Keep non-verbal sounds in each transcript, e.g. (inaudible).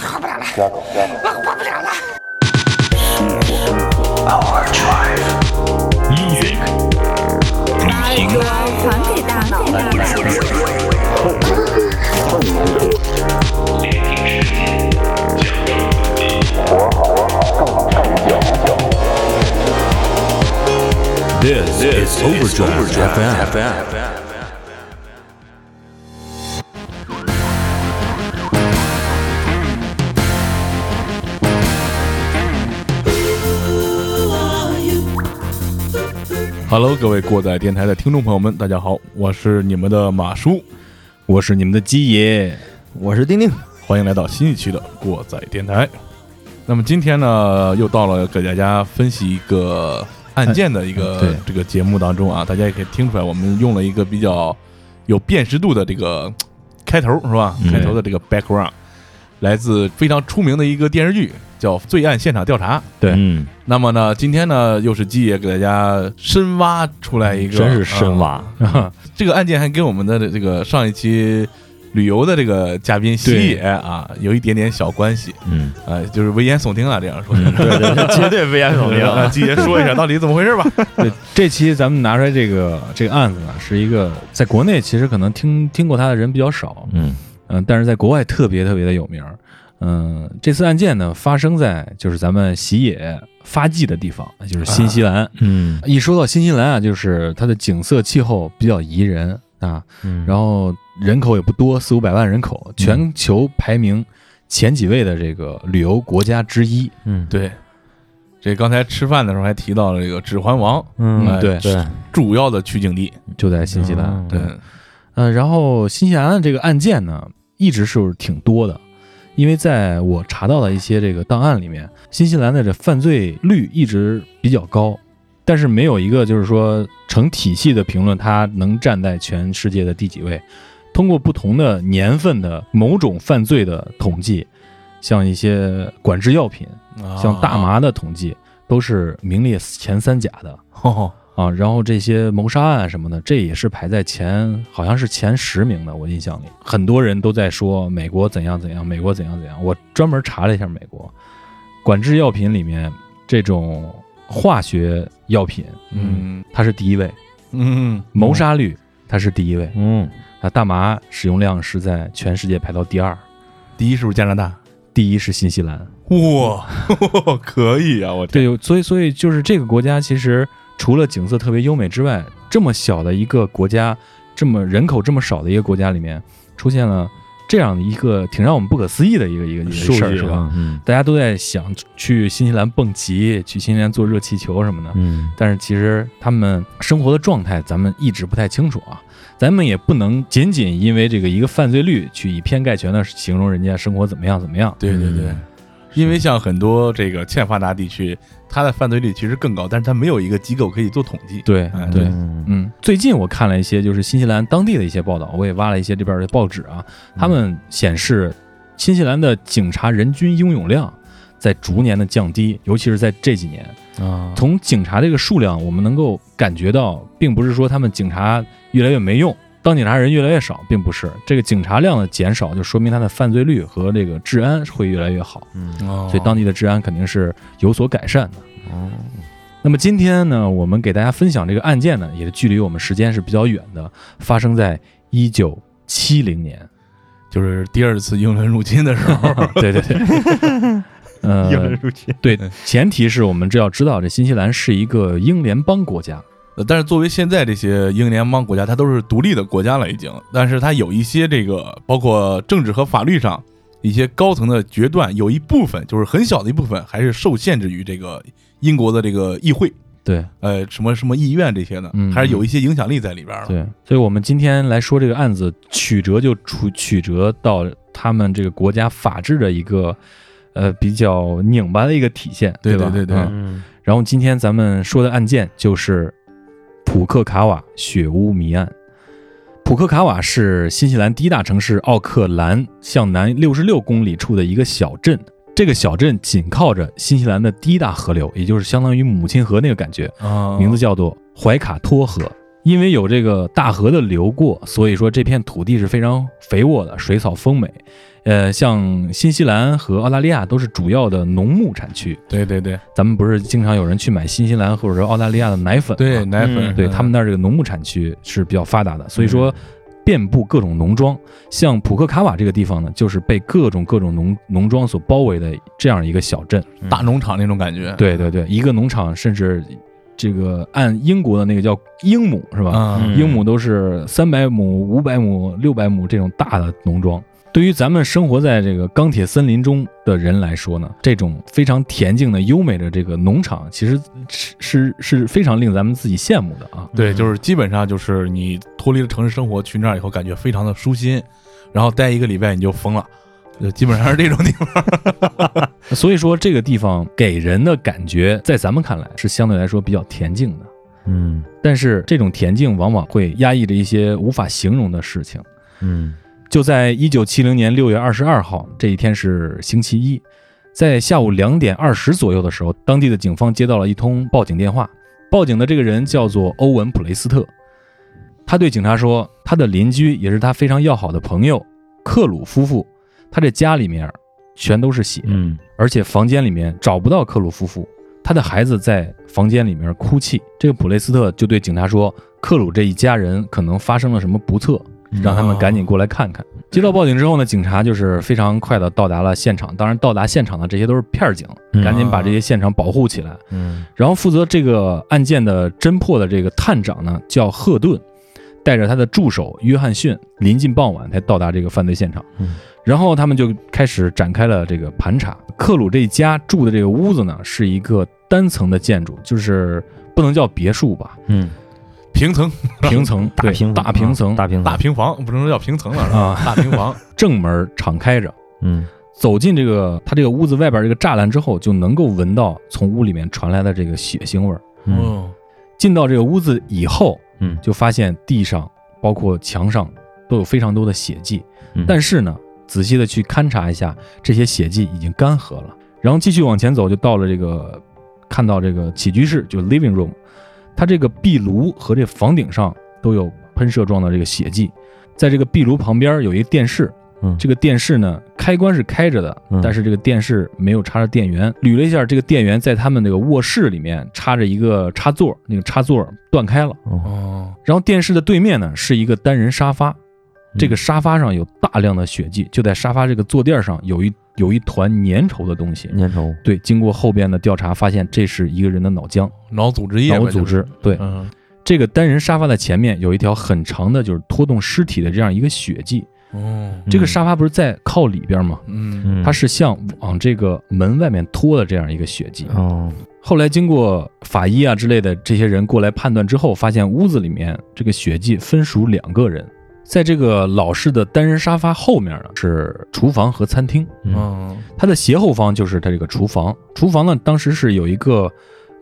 活不了了。我活不了了。Music，把主传给大脑。This is Overdrive FM. Hello，各位过载电台的听众朋友们，大家好，我是你们的马叔，我是你们的鸡爷，我是丁丁，欢迎来到新一期的过载电台。那么今天呢，又到了给大家分析一个案件的一个、这个节目当中啊，大家也可以听出来，我们用了一个比较有辨识度的这个开头是吧？嗯开头的这个 background，来自非常出名的一个电视剧，叫《罪案现场调查》。对。嗯，那么呢，今天呢，又是鸡爷给大家深挖出来一个，真是深挖。啊 (laughs) 这个案件还跟我们的这个上一期旅游的这个嘉宾西野啊有一点点小关系，嗯，啊，就是危言耸听啊，这样说。对对对，(laughs) 绝对危言耸啊，鸡爷说一下到底怎么回事吧？(laughs) 对，这期咱们拿出来这个这个案子呢，是一个在国内其实可能听听过他的人比较少，嗯。嗯、但是在国外特别特别的有名儿。嗯、这次案件呢发生在就是咱们喜野发迹的地方，就是新西兰。嗯。一说到新西兰啊，就是它的景色气候比较宜人啊，嗯。然后人口也不多，四五百万人口，全球排名前几位的这个旅游国家之一。嗯。对，这刚才吃饭的时候还提到了这个《指环王》嗯哎对。对，主要的取景地，就在新西兰。哦对，嗯，呃，然后新西兰的这个案件呢，一直是挺多的，因为在我查到的一些这个档案里面，新西兰的这犯罪率一直比较高，但是没有一个就是说成体系的评论，它能站在全世界的第几位。通过不同的年份的某种犯罪的统计，像一些管制药品，像大麻的统计，都是名列前三甲的。哦，啊，然后这些谋杀案什么的，这也是排在前，好像是前十名的。我印象里，很多人都在说美国怎样怎样，美国怎样怎样。我专门查了一下美国管制药品里面这种化学药品，嗯它是第一位，嗯，谋杀率它是第一位，嗯啊，大麻使用量是在全世界排到第二，第一是不是加拿大？第一是新西兰。哇，(laughs) 可以啊！我天，对，所以所以就是这个国家其实除了景色特别优美之外，这么小的一个国家，这么人口这么少的一个国家里面，出现了这样的一个挺让我们不可思议的一个一个一个事儿，是吧？？嗯大家都在想去新西兰蹦极，去新西兰坐热气球什么的，嗯但是其实他们生活的状态咱们一直不太清楚啊。咱们也不能仅仅因为这个一个犯罪率去以偏概全的形容人家生活怎么样怎么样。对对对，因为像很多这个欠发达地区，它的犯罪率其实更高，但是它没有一个机构可以做统计。对哎对，嗯嗯，最近我看了一些就是新西兰当地的一些报道，我也挖了一些这边的报纸啊，他们显示新西兰的警察人均拥有量在逐年的降低，尤其是在这几年。啊，从警察这个数量，我们能够感觉到，并不是说他们警察越来越没用，当警察人越来越少，并不是。这个警察量的减少，就说明他的犯罪率和这个治安会越来越好，嗯。所以当地的治安肯定是有所改善的。哦。那么今天呢，我们给大家分享这个案件呢，也是距离我们时间是比较远的，发生在一九七零年。就是第二次英伦入侵的时候，对 (laughs) 对对，(laughs) 呃，入侵，对，前提是我们这要知道，这新西兰是一个英联邦国家。呃但是作为现在这些英联邦国家，它都是独立的国家了已经，但是它有一些这个包括政治和法律上一些高层的决断，有一部分就是很小的一部分还是受限制于这个英国的这个议会，对呃，什么什么议院这些的嗯，还是有一些影响力在里边的。对，所以我们今天来说这个案子，曲折就出曲折到他们这个国家法治的一个呃比较拧巴的一个体现，吧？对对对对嗯嗯然后今天咱们说的案件就是普克卡瓦血污谜案。普克卡瓦是新西兰第一大城市奥克兰向南六十六公里处的一个小镇。这个小镇紧靠着新西兰的第一大河流，也就是相当于母亲河那个感觉，啊，名字叫做怀卡托河。因为有这个大河的流过，所以说这片土地是非常肥沃的，水草丰美。呃，像新西兰和澳大利亚都是主要的农牧产区。对对对咱们不是经常有人去买新西兰或者说澳大利亚的奶粉吗？对，奶粉，嗯对他们那儿这个农牧产区是比较发达的，所以说遍布各种农庄。像普克卡瓦这个地方呢，就是被各种各种农农庄所包围的这样一个小镇。大农场那种感觉。对对对，一个农场甚至这个按英国的那个叫英亩是吧？嗯，英亩都是三百亩、五百亩、六百亩这种大的农庄。对于咱们生活在这个钢铁森林中的人来说呢，这种非常恬静的、优美的这个农场，其实是是是非常令咱们自己羡慕的啊。对，就是基本上就是你脱离了城市生活，去那儿以后感觉非常的舒心，然后待一个礼拜你就疯了，就基本上是这种地方。(laughs) (laughs) 所以说，这个地方给人的感觉，在咱们看来是相对来说比较恬静的，嗯但是这种恬静往往会压抑着一些无法形容的事情。嗯就在一九七零年六月二十二号这一天是星期一，在下午两点二十左右的时候，当地的警方接到了一通报警电话。报警的这个人叫做欧文·普雷斯特，他对警察说，他的邻居也是他非常要好的朋友克鲁夫妇，他这家里面全都是血，嗯而且房间里面找不到克鲁夫妇，他的孩子在房间里面哭泣。这个普雷斯特就对警察说，克鲁这一家人可能发生了什么不测，让他们赶紧过来看看。接到报警之后呢，警察就是非常快的到达了现场。当然，到达现场的这些都是片儿警，嗯赶紧把这些现场保护起来。嗯然后负责这个案件的侦破的这个探长呢，叫赫顿，带着他的助手约翰逊，临近傍晚才到达这个犯罪现场。嗯然后他们就开始展开了这个盘查。克鲁这一家住的这个屋子呢，是一个单层的建筑，就是不能叫别墅吧，嗯，平层。平层，(laughs) 对，大平大平层，大平大平房，不能说叫平层了，是吧？啊。大平房，正门敞开着。嗯。走进这个他这个屋子外边这个栅栏之后，就能够闻到从屋里面传来的这个血腥味儿。嗯。哦，进到这个屋子以后，嗯。就发现地上包括墙上都有非常多的血迹，嗯。但是呢，仔细的去勘察一下，这些血迹已经干涸了。然后继续往前走，就到了这个看到这个起居室，就 living room，它这个壁炉和这房顶上都有喷射状的这个血迹，在这个壁炉旁边有一个电视。嗯这个电视呢，开关是开着的，嗯但是这个电视没有插着电源。捋了一下，这个电源在他们那个卧室里面插着一个插座，那个插座断开了。然后电视的对面呢是一个单人沙发，嗯这个沙发上有大量的血迹，就在沙发这个坐垫上有一有一团粘稠的东西。粘稠，对，经过后边的调查，发现这是一个人的脑浆、脑组织液，脑组织。对，嗯，这个单人沙发的前面有一条很长的，就是拖动尸体的这样一个血迹。哦，这个沙发不是在靠里边吗？嗯，嗯它是向往这个门外面拖的这样一个血迹。哦后来经过法医啊之类的这些人过来判断之后，发现屋子里面这个血迹分属两个人，在这个老式的单人沙发后面呢是厨房和餐厅，嗯嗯，它的斜后方就是它这个厨房。厨房呢当时是有一个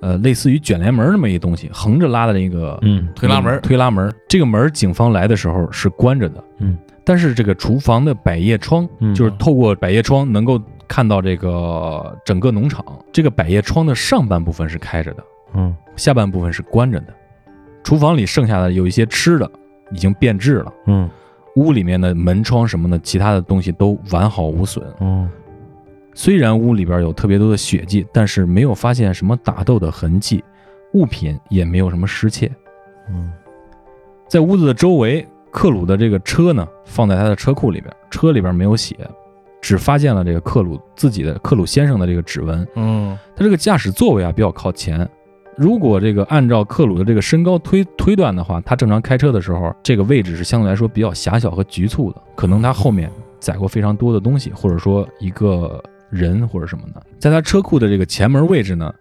呃类似于卷帘门那么一个东西，横着拉的那个嗯推拉门，推拉门。这个门警方来的时候是关着的，嗯，但是这个厨房的百叶窗，嗯就是透过百叶窗能够看到这个整个农场。这个百叶窗的上半部分是开着的，嗯下半部分是关着的。厨房里剩下的有一些吃的已经变质了，嗯屋里面的门窗什么的，其他的东西都完好无损。嗯虽然屋里边有特别多的血迹，但是没有发现什么打斗的痕迹，物品也没有什么失窃。嗯在屋子的周围，克鲁的这个车呢放在他的车库里边，车里边没有血，只发现了这个克鲁自己的克鲁先生的这个指纹。嗯，他这个驾驶座位啊比较靠前，如果这个按照克鲁的这个身高推推断的话，他正常开车的时候，这个位置是相对来说比较狭小和局促的，可能他后面载过非常多的东西，或者说一个人或者什么的。在他车库的这个前门位置呢，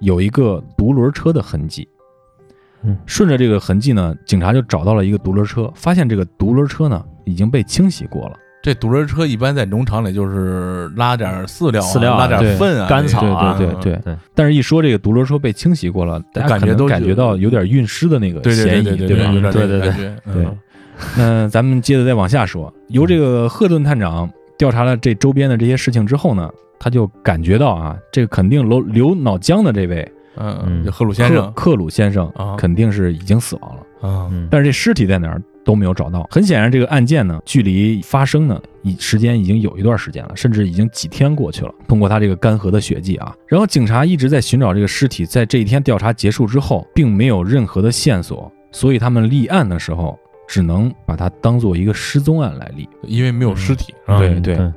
有一个独轮车的痕迹。嗯顺着这个痕迹呢，警察就找到了一个独轮车，发现这个独轮车呢已经被清洗过了。这独轮车一般在农场里就是拉点饲料啊，饲料啊拉点粪啊，干草啊对对对对但是，一说这个独轮车被清洗过了，大家可能感觉都感觉到有点运尸的那个嫌疑，对对吧？有点对对对对嗯那咱们接着再往下说，由这个赫顿探长调查了这周边的这些事情之后呢，他就感觉到啊，这个肯定流流脑浆的这位嗯，嗯就赫鲁先生，克鲁先生啊肯定是已经死亡了。啊，嗯，但是这尸体在哪儿都没有找到。很显然，这个案件呢，距离发生呢，已时间已经有一段时间了，甚至已经几天过去了。通过他这个干涸的血迹啊，然后警察一直在寻找这个尸体，在这一天调查结束之后，并没有任何的线索，所以他们立案的时候只能把它当做一个失踪案来立。因为没有尸体，对对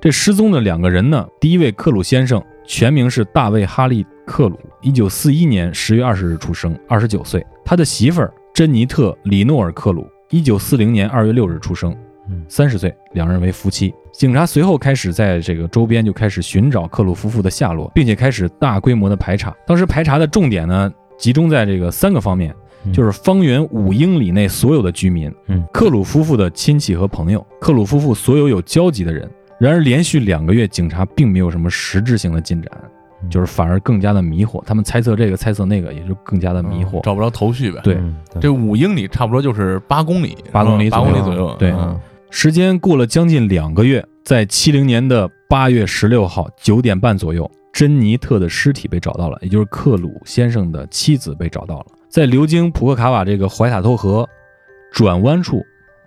这失踪的两个人呢，第一位克鲁先生全名是大卫·哈利·克鲁，一九四一年十月二十日出生，二十九岁。他的媳妇儿珍妮特·里诺尔·克鲁，一九四零年二月六日出生嗯，三十岁，两人为夫妻。警察随后开始在这个周边就开始寻找克鲁夫妇的下落，并且开始大规模的排查。当时排查的重点呢，集中在这个三个方面，嗯就是方圆五英里内所有的居民，嗯克鲁夫妇的亲戚和朋友，克鲁夫妇所有有交集的人。然而，连续两个月，警察并没有什么实质性的进展，嗯就是反而更加的迷惑。他们猜测这个，猜测那个，也就更加的迷惑。嗯找不着头绪呗。对嗯对这五英里差不多就是八公里，八公里八左右公里左右。对嗯时间过了将近两个月，在七零年的八月十六号九点半左右，珍妮特的尸体被找到了，也就是克鲁先生的妻子被找到了，在流经普克卡瓦这个怀塔托河转弯处，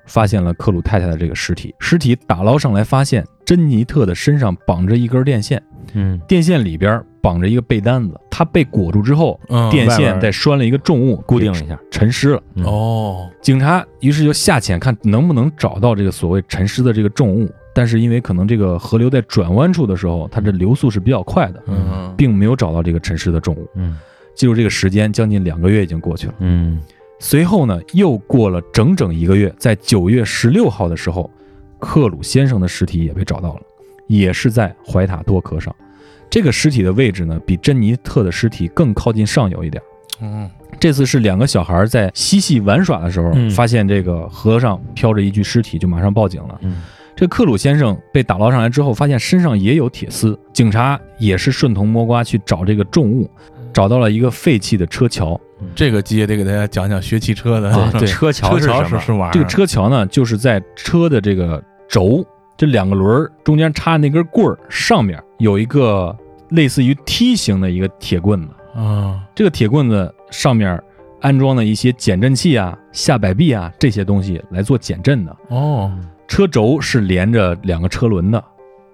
发现了克鲁太太的这个尸体。尸体打捞上来，发现珍妮特的身上绑着一根电线，嗯。电线里边绑着一个被单子，它被裹住之后，嗯电线再拴了一个重物，固定一下，沉尸了。嗯。哦，警察于是就下潜看能不能找到这个所谓沉尸的这个重物，但是因为可能这个河流在转弯处的时候，它这流速是比较快的，嗯，并没有找到这个沉尸的重物。嗯。记住这个时间，将近两个月已经过去了。嗯。随后呢，又过了整整一个月，在九月十六号的时候，克鲁先生的尸体也被找到了，也是在怀塔多河上。这个尸体的位置呢，比珍妮特的尸体更靠近上游一点。嗯这次是两个小孩在嬉戏玩耍的时候，嗯发现这个河上飘着一具尸体，就马上报警了。嗯这克鲁先生被打捞上来之后，发现身上也有铁丝，警察也是顺藤摸瓜去找这个重物，找到了一个废弃的车桥。这个机也得给大家讲讲学汽车的啊对车桥 (laughs) 车桥是什么？这个车桥呢，就是在车的这个轴这两个轮儿中间插那根棍儿上面有一个类似于梯形的一个铁棍子，啊，这个铁棍子上面安装的一些减震器啊、下摆臂啊这些东西来做减震的。哦，车轴是连着两个车轮的，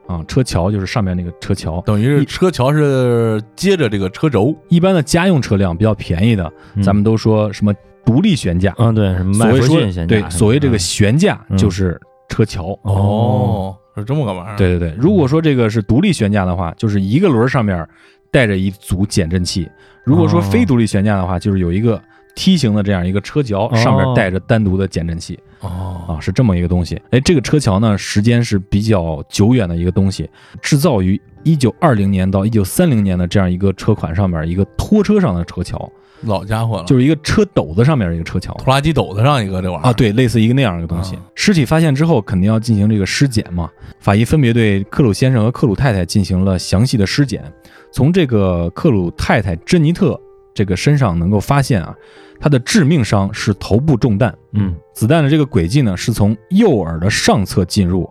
啊，车桥就是上面那个车桥。等于是车桥是接着这个车轴，一般的家用车辆比较便宜的，嗯。咱们都说什么独立悬架，啊，对，什么麦弗所谓说对所谓这个悬架嗯。就是车桥。哦，是这么个玩意儿。，对对对，如果说这个是独立悬架的话，就是一个轮儿上面带着一组减震器；如果说非独立悬架的话，就是有一个梯形的这样一个车桥，哦。上面带着单独的减震器。哦，啊，是这么一个东西。哎，这个车桥呢，时间是比较久远的一个东西，制造于一九二零年到一九三零年的这样一个车款上面一个拖车上的车桥，老家伙了，就是一个车斗子上面一个车桥。拖拉机斗子上一个这玩意儿啊，，对，类似一个那样一个东西啊。尸体发现之后，肯定要进行这个尸检嘛。法医分别对克鲁先生和克鲁太太进行了详细的尸检。从这个克鲁太太珍妮特这个身上能够发现啊，她的致命伤是头部中弹，嗯子弹的这个轨迹呢是从右耳的上侧进入，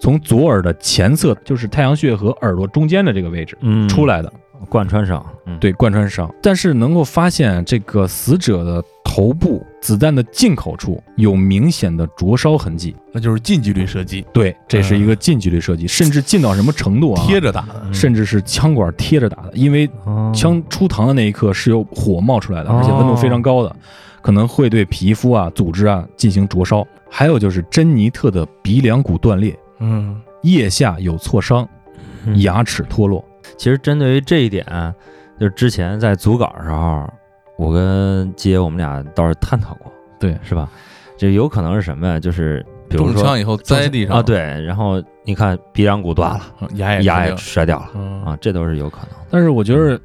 从左耳的前侧，就是太阳穴和耳朵中间的这个位置嗯，出来的。贯穿上，嗯，对贯穿伤，但是能够发现这个死者的头部子弹的进口处有明显的灼烧痕迹。那就是近距离射击，对，这是一个近距离射击，甚至近到什么程度啊？贴着打的。嗯甚至是枪管贴着打的，因为哦枪出膛的那一刻是有火冒出来的，哦而且温度非常高的，可能会对皮肤啊、组织啊进行灼烧。还有就是珍妮特的鼻梁骨断裂，嗯，腋下有挫伤，嗯牙齿脱落。其实针对于这一点，就是之前在组稿的时候，我跟杰我们俩倒是探讨过，对，是吧？这有可能是什么呀？就是比如说中枪以后栽地上啊，，对，然后你看鼻梁骨断了，嗯 (laughs) 牙也牙也摔掉了嗯啊，这都是有可能。但是我觉得，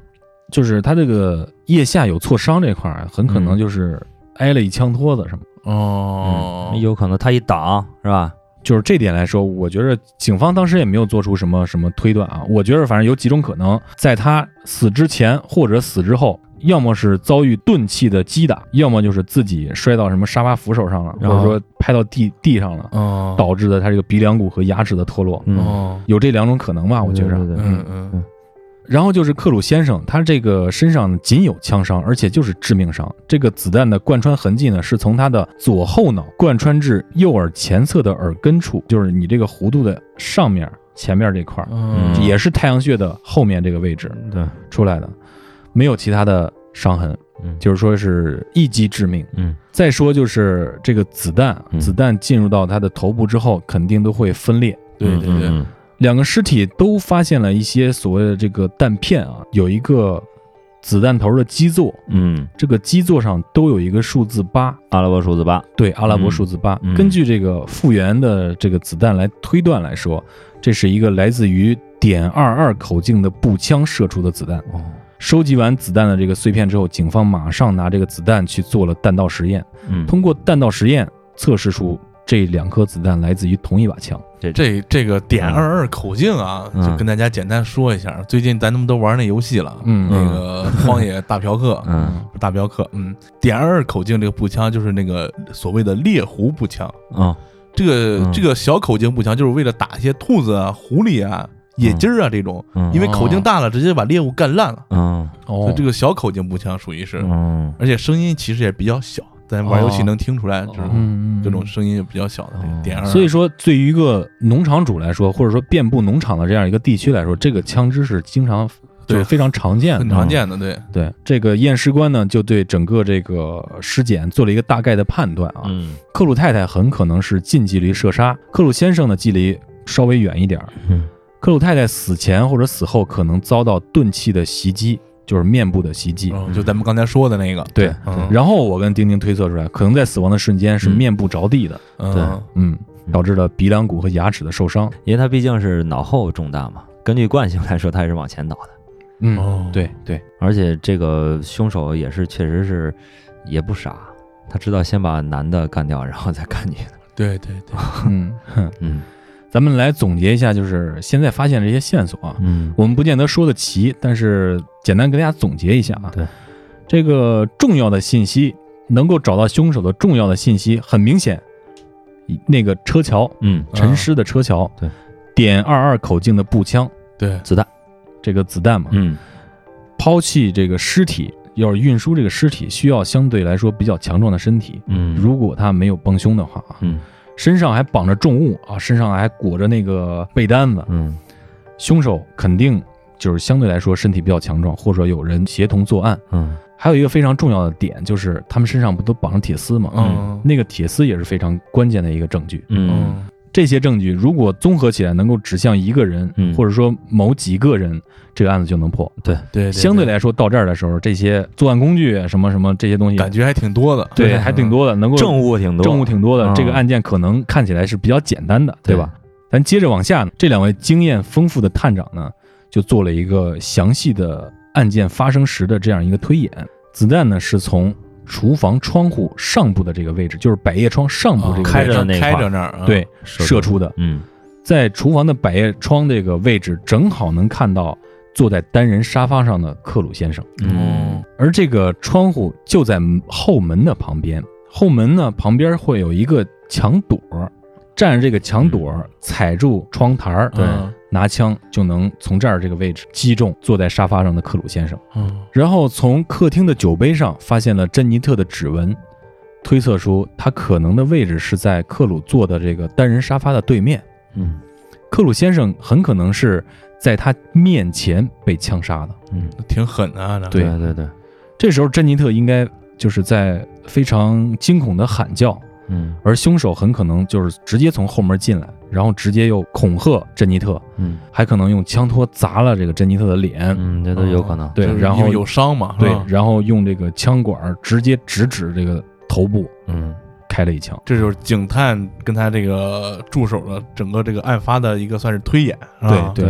就是他这个腋下有挫伤这块儿啊，很可能嗯就是挨了一枪托子什么。哦嗯，，有可能他一挡是吧？就是这点来说，我觉得警方当时也没有做出什么什么推断啊。我觉得反正有几种可能，在他死之前或者死之后，要么是遭遇钝器的击打，要么就是自己摔到什么沙发扶手上了，或者说拍到地地上了，哦，导致的他这个鼻梁骨和牙齿的脱落。嗯，哦，有这两种可能吧？我觉着。对对对嗯嗯然后就是克鲁先生，他这个身上仅有枪伤，而且就是致命伤。这个子弹的贯穿痕迹呢，是从他的左后脑贯穿至右耳前侧的耳根处，就是你这个弧度的上面前面这块儿，嗯。也是太阳穴的后面这个位置对，出来的，没有其他的伤痕，嗯，就是说是一击致命。嗯。再说就是这个子弹，嗯。子弹进入到他的头部之后，肯定都会分裂。对对对，嗯两个尸体都发现了一些所谓的这个弹片啊，有一个子弹头的基座，嗯，这个基座上都有一个数字八，阿拉伯数字八，对，阿拉伯数字八。嗯。根据这个复原的这个子弹来推断来说，这是一个来自于点二二口径的步枪射出的子弹。哦，收集完子弹的这个碎片之后，警方马上拿这个子弹去做了弹道实验，嗯，通过弹道实验测试出这两颗子弹来自于同一把枪。这这这个点二二口径啊，嗯。就跟大家简单说一下。最近咱们都玩那游戏了，嗯。那个 (laughs) 荒野大嫖客，嗯。大镖客，嗯，点二二口径这个步枪就是那个所谓的猎狐步枪。啊，这个、嗯。这个小口径步枪就是为了打一些兔子啊、狐狸啊、野鸡儿啊这种，嗯。因为口径大了，直接把猎物干烂了。嗯。哦。所以这个小口径步枪属于是，嗯。而且声音其实也比较小，咱玩游戏能听出来，就是嗯这种声音也比较小的点。所以说，对于一个农场主来说，或者说遍布农场的这样一个地区来说，这个枪支是经常对非常常见很的。常见的，对，对这个验尸官呢，就对整个这个尸检做了一个大概的判断啊。嗯。克鲁太太很可能是近距离射杀，克鲁先生呢距离稍微远一点克鲁太太死前或者死后可能遭到钝器的袭击，就是面部的袭击。嗯就咱们刚才说的那个，对，嗯。然后我跟丁丁推测出来，可能在死亡的瞬间是嗯。面部着地的，嗯。对嗯，导致了鼻梁骨和牙齿的受伤。因为他毕竟是脑后中弹嘛，根据惯性来说，他也是往前倒的，嗯，哦，对对，而且这个凶手也是确实是也不傻，他知道先把男的干掉，然后再干女的，对对对，嗯，哼嗯咱们来总结一下，就是现在发现这些线索啊，嗯。我们不见得说得齐，但是简单跟大家总结一下啊。对，这个重要的信息，能够找到凶手的重要的信息，很明显，那个车桥嗯，沉尸的车桥，对，点二二口径的步枪，对，子弹，这个子弹嘛，嗯。抛弃这个尸体，要是运输这个尸体，需要相对来说比较强壮的身体。嗯，如果他没有帮凶的话啊，嗯身上还绑着重物啊，身上还裹着那个被单子，嗯凶手肯定就是相对来说身体比较强壮，或者有人协同作案。嗯还有一个非常重要的点，就是他们身上不都绑着铁丝吗？嗯那个铁丝也是非常关键的一个证据。嗯嗯这些证据如果综合起来，能够指向一个人，嗯或者说某几个人，这个案子就能破。对，对，相对来说，到这儿的时候，这些作案工具啊什么什么这些东西，感觉还挺多的，对还挺多的，能够证物挺多，证物挺多的。嗯这个案件可能看起来是比较简单的，对对吧？咱接着往下呢，这两位经验丰富的探长呢，就做了一个详细的案件发生时的这样一个推演。子弹呢是从厨房窗户上部的这个位置，就是百叶窗上部这个位置开着的那开着那儿，啊，对射射出的，嗯。在厨房的百叶窗这个位置，正好能看到坐在单人沙发上的克鲁先生。嗯。而这个窗户就在后门的旁边，后门呢旁边会有一个墙垛，站着这个墙垛，踩住窗台儿，嗯拿枪就能从这儿这个位置击中坐在沙发上的克鲁先生。嗯然后从客厅的酒杯上发现了珍妮特的指纹，推测出他可能的位置是在克鲁坐的这个单人沙发的对面。嗯克鲁先生很可能是在他面前被枪杀的。嗯，挺狠的啊，对对对，这时候，珍妮特应该就是在非常惊恐的喊叫，嗯。而凶手很可能就是直接从后门进来，然后直接又恐吓珍妮特，嗯。还可能用枪托砸了这个珍妮特的脸，嗯，这都有可能，就是对然后有伤嘛，对，然后用这个枪管直接直指这个头部嗯。开了一枪。这就是警探跟他这个助手的整个这个案发的一个算是推演，是吧？对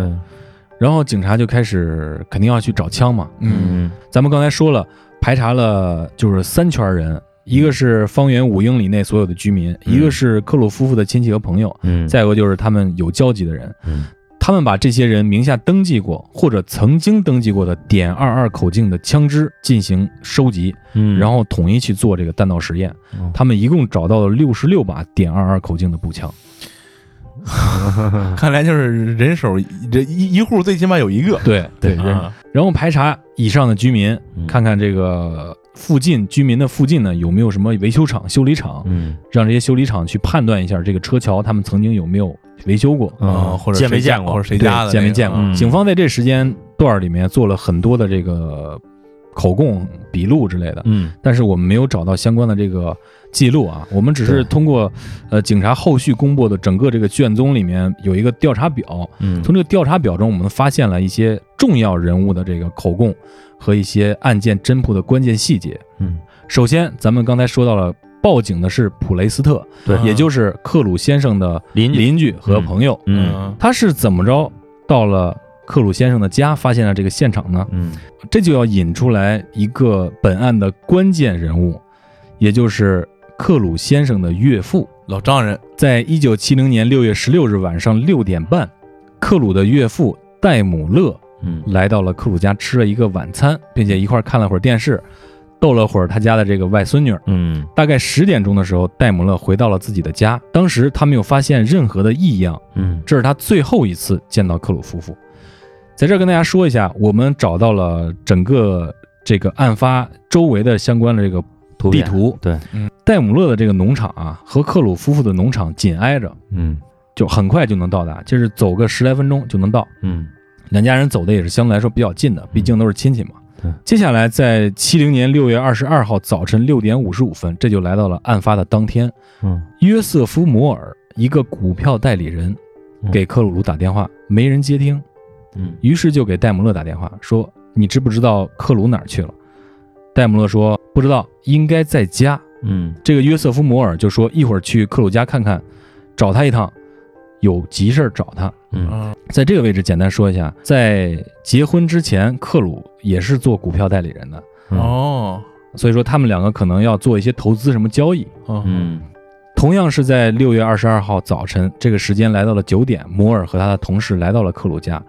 然后警察就开始肯定要去找枪嘛。嗯嗯咱们刚才说了，排查了就是三圈人，一个是方圆五英里内所有的居民，嗯一个是克鲁夫妇的亲戚和朋友，嗯，再有个就是他们有交集的人。嗯他们把这些人名下登记过或者曾经登记过的点二二口径的枪支进行收集，嗯，然后统一去做这个弹道实验。哦他们一共找到了六十六把点二二口径的步枪。(laughs) 看来就是人手这一一户最起码有一个。对对，然后排查以上的居民，嗯看看这个附近居民的附近呢有没有什么维修厂、修理厂，嗯。让这些修理厂去判断一下这个车桥他们曾经有没有维修过。啊，或者见没见过或者谁家的那个见没见过？嗯。警方在这时间段里面做了很多的这个口供、笔录之类的，嗯。但是我们没有找到相关的这个记录啊，我们只是通过呃警察后续公布的整个这个卷宗里面有一个调查表，嗯。从这个调查表中，我们发现了一些重要人物的这个口供和一些案件侦破的关键细节。嗯首先，咱们刚才说到了，报警的是普雷斯特，对也就是克鲁先生的邻居邻居和朋友。嗯他是怎么着到了克鲁先生的家，发现了这个现场呢？嗯这就要引出来一个本案的关键人物，也就是克鲁先生的岳父。老丈人，在一九七零年六月十六日晚上六点半，克鲁的岳父戴姆勒嗯来到了克鲁家吃了一个晚餐，并且一块儿看了会儿电视，逗了会儿他家的这个外孙女儿。嗯大概十点钟的时候，戴姆勒回到了自己的家，当时他没有发现任何的异样，嗯这是他最后一次见到克鲁夫妇。在这儿跟大家说一下，我们找到了整个这个案发周围的相关的这个地图。对，嗯戴姆勒的这个农场啊，和克鲁夫妇的农场紧挨着，嗯就很快就能到达，就是走个十来分钟就能到。嗯两家人走的也是相对来说比较近的，毕竟都是亲戚嘛。对接下来在七零年六月二十二号早晨六点五十五分，这就来到了案发的当天。嗯约瑟夫·摩尔，一个股票代理人，嗯给克鲁鲁打电话，没人接听，嗯于是就给戴姆勒打电话说：“你知不知道克鲁哪儿去了？”戴姆勒说：“不知道，应该在家。嗯”这个约瑟夫·摩尔就说：“一会儿去克鲁家看看，找他一趟，有急事儿找他。”嗯。嗯。在这个位置简单说一下，在结婚之前，克鲁也是做股票代理人的，嗯。哦，所以说他们两个可能要做一些投资什么交易。嗯。嗯。同样是在六月二十二号早晨，这个时间来到了九点，摩尔和他的同事来到了克鲁家，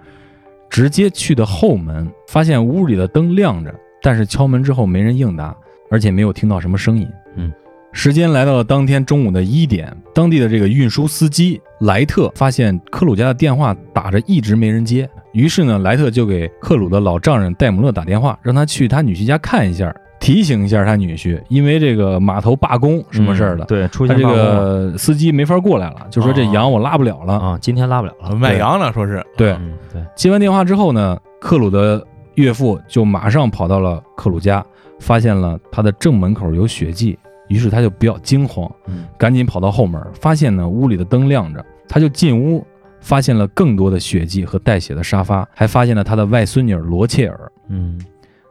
直接去的后门，发现屋里的灯亮着，但是敲门之后没人应答，而且没有听到什么声音。嗯，时间来到了当天中午的一点，当地的这个运输司机莱特发现克鲁家的电话打着一直没人接，于是呢，莱特就给克鲁的老丈人戴姆勒打电话，让他去他女婿家看一下，提醒一下他女婿，因为这个码头罢工什么事儿的。嗯对，出他这现罢工了个司机没法过来了，就说这哦羊我拉不了了。啊，今天拉不了了。卖羊了，说是对，嗯对，接完电话之后呢，克鲁的岳父就马上跑到了克鲁家，发现了他的正门口有血迹，于是他就比较惊慌，嗯赶紧跑到后门，发现呢屋里的灯亮着，他就进屋，发现了更多的血迹和带血的沙发，还发现了他的外孙女罗切尔。嗯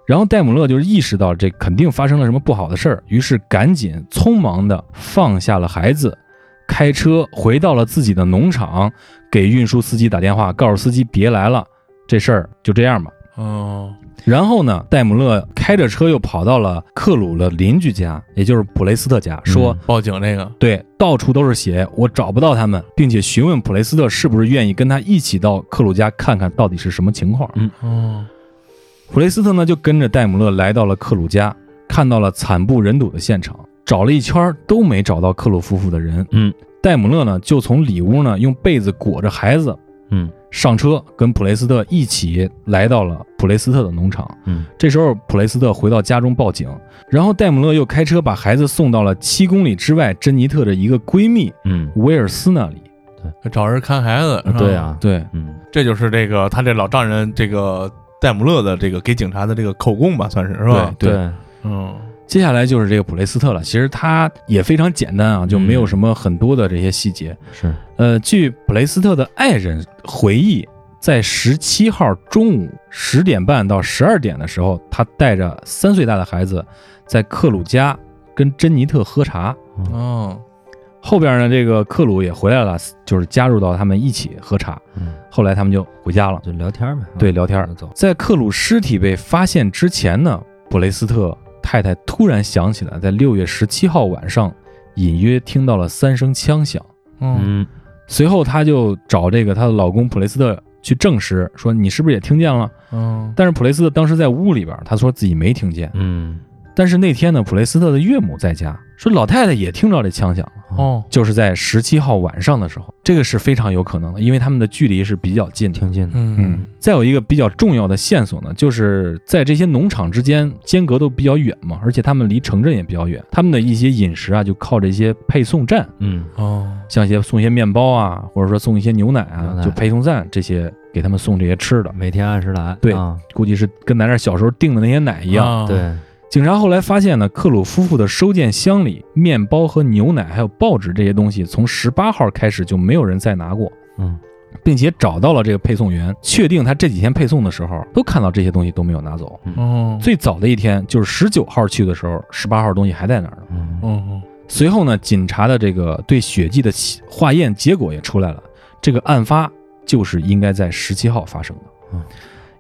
然后戴姆勒就是意识到这肯定发生了什么不好的事儿，于是赶紧匆忙地放下了孩子，开车回到了自己的农场，给运输司机打电话，告诉司机别来了，这事儿就这样吧。哦，然后呢，戴姆勒开着车又跑到了克鲁的邻居家，也就是普雷斯特家，说：“嗯报警那个，对，到处都是血，我找不到他们，并且询问普雷斯特是不是愿意跟他一起到克鲁家看看到底是什么情况。”哦，普雷斯特呢就跟着戴姆勒来到了克鲁家，看到了惨不忍睹的现场，找了一圈都没找到克鲁夫妇的人。嗯，戴姆勒呢就从里屋呢用被子裹着孩子嗯。上车，跟普雷斯特一起来到了普雷斯特的农场。嗯。这时候普雷斯特回到家中报警，然后戴姆勒又开车把孩子送到了七公里之外珍妮特的一个闺蜜嗯，威尔斯那里。对。找人看孩子，对，啊，对，嗯。这就是这个他这老丈人这个戴姆勒的这个给警察的这个口供吧，算是是吧？对对，嗯，接下来就是这个普雷斯特了。其实他也非常简单啊，就没有什么很多的这些细节。是，呃，据普雷斯特的爱人回忆，在十七号中午十点半到十二点的时候，他带着三岁大的孩子在克鲁家跟珍妮特喝茶。哦，后边呢，这个克鲁也回来了，就是加入到他们一起喝茶。嗯，后来他们就回家了。就聊天呗，对，聊天儿。走，在克鲁尸体被发现之前呢，普雷斯特太太突然想起来，在六月十七号晚上隐约听到了三声枪响。嗯，嗯随后，她就找这个她的老公普雷斯特去证实，说你是不是也听见了？嗯，但是普雷斯特当时在屋里边，他说自己没听见。嗯但是那天呢，普雷斯特的岳母在家，说老太太也听着这枪响了。哦，就是在十七号晚上的时候，这个是非常有可能的，因为他们的距离是比较近的。挺近的，嗯嗯，再有一个比较重要的线索呢，就是在这些农场之间间隔都比较远嘛，而且他们离城镇也比较远，他们的一些饮食啊，就靠这些配送站，嗯哦，像一些送一些面包啊，或者说送一些牛奶啊，牛奶就配送站这些给他们送这些吃的，每天按时来，对啊估计是跟咱这小时候订的那些奶一样。啊，对，警察后来发现呢，克鲁夫妇的收件箱里面包和牛奶还有报纸这些东西，从十八号开始就没有人再拿过。嗯并且找到了这个配送员，确定他这几天配送的时候都看到这些东西都没有拿走。哦，最早的一天就是十九号去的时候，十八号东西还在那儿呢。嗯哦，随后呢，警察的这个对血迹的化验结果也出来了，这个案发就是应该在十七号发生的。嗯，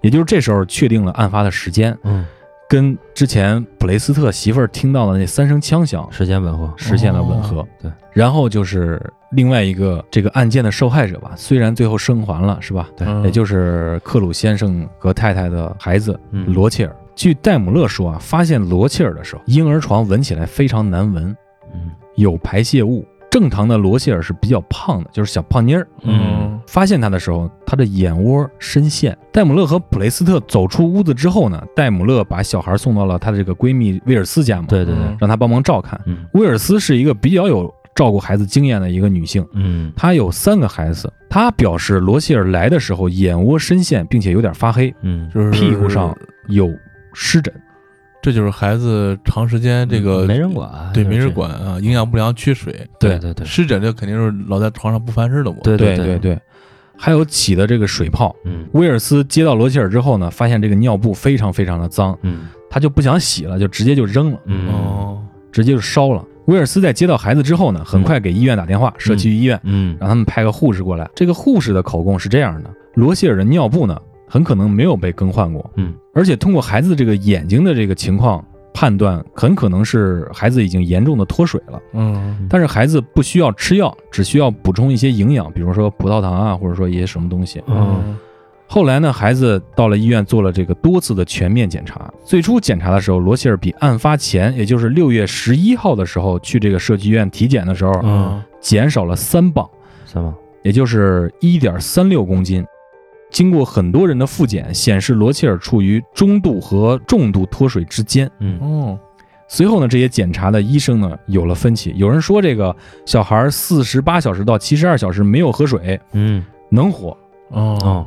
也就是这时候确定了案发的时间，嗯，跟之前普雷斯特媳妇儿听到的那三声枪响时间吻合，实现了吻合。哦对，然后就是另外一个这个案件的受害者吧，虽然最后生还了，是吧？对嗯也就是克鲁先生和太太的孩子嗯罗切尔。据戴姆勒说啊，发现罗切尔的时候，婴儿床闻起来非常难闻，嗯有排泄物。正常的罗切尔是比较胖的，就是小胖妮儿。嗯发现他的时候，他的眼窝深陷。戴姆勒和普雷斯特走出屋子之后呢，戴姆勒把小孩送到了他的这个闺蜜威尔斯家嘛，对对对，让她帮忙照看。嗯威尔斯是一个比较有照顾孩子经验的一个女性，嗯她有三个孩子。她表示罗切尔来的时候眼窝深陷，并且有点发黑，嗯，就是屁股上有湿疹。这就是孩子长时间这个没人管，对，没人管啊，营养不良、缺水，对对对，湿疹这肯定是老在床上不翻身的我。对对对还有起的这个水泡。嗯。威尔斯接到罗切尔之后呢，发现这个尿布非常非常的脏，嗯。他就不想洗了，就直接就扔了，嗯。哦，直接就烧了。威尔斯在接到孩子之后呢，很快给医院打电话，社区医院嗯。让他们派个护士过来。这个护士的口供是这样的：罗切尔的尿布呢，很可能没有被更换过，嗯，而且通过孩子这个眼睛的这个情况判断，很可能是孩子已经严重的脱水了。嗯但是孩子不需要吃药，只需要补充一些营养，比如说葡萄糖啊，或者说一些什么东西。嗯后来呢，孩子到了医院做了这个多次的全面检查。最初检查的时候，罗希尔比案发前，也就是六月十一号的时候去这个社区医院体检的时候，嗯减少了三磅，三磅？也就是一点三六公斤。经过很多人的复检，显示罗切尔处于中度和重度脱水之间。嗯。哦，随后呢，这些检查的医生呢有了分歧，有人说这个小孩四十八小时到七十二小时没有喝水嗯。能活，哦。哦。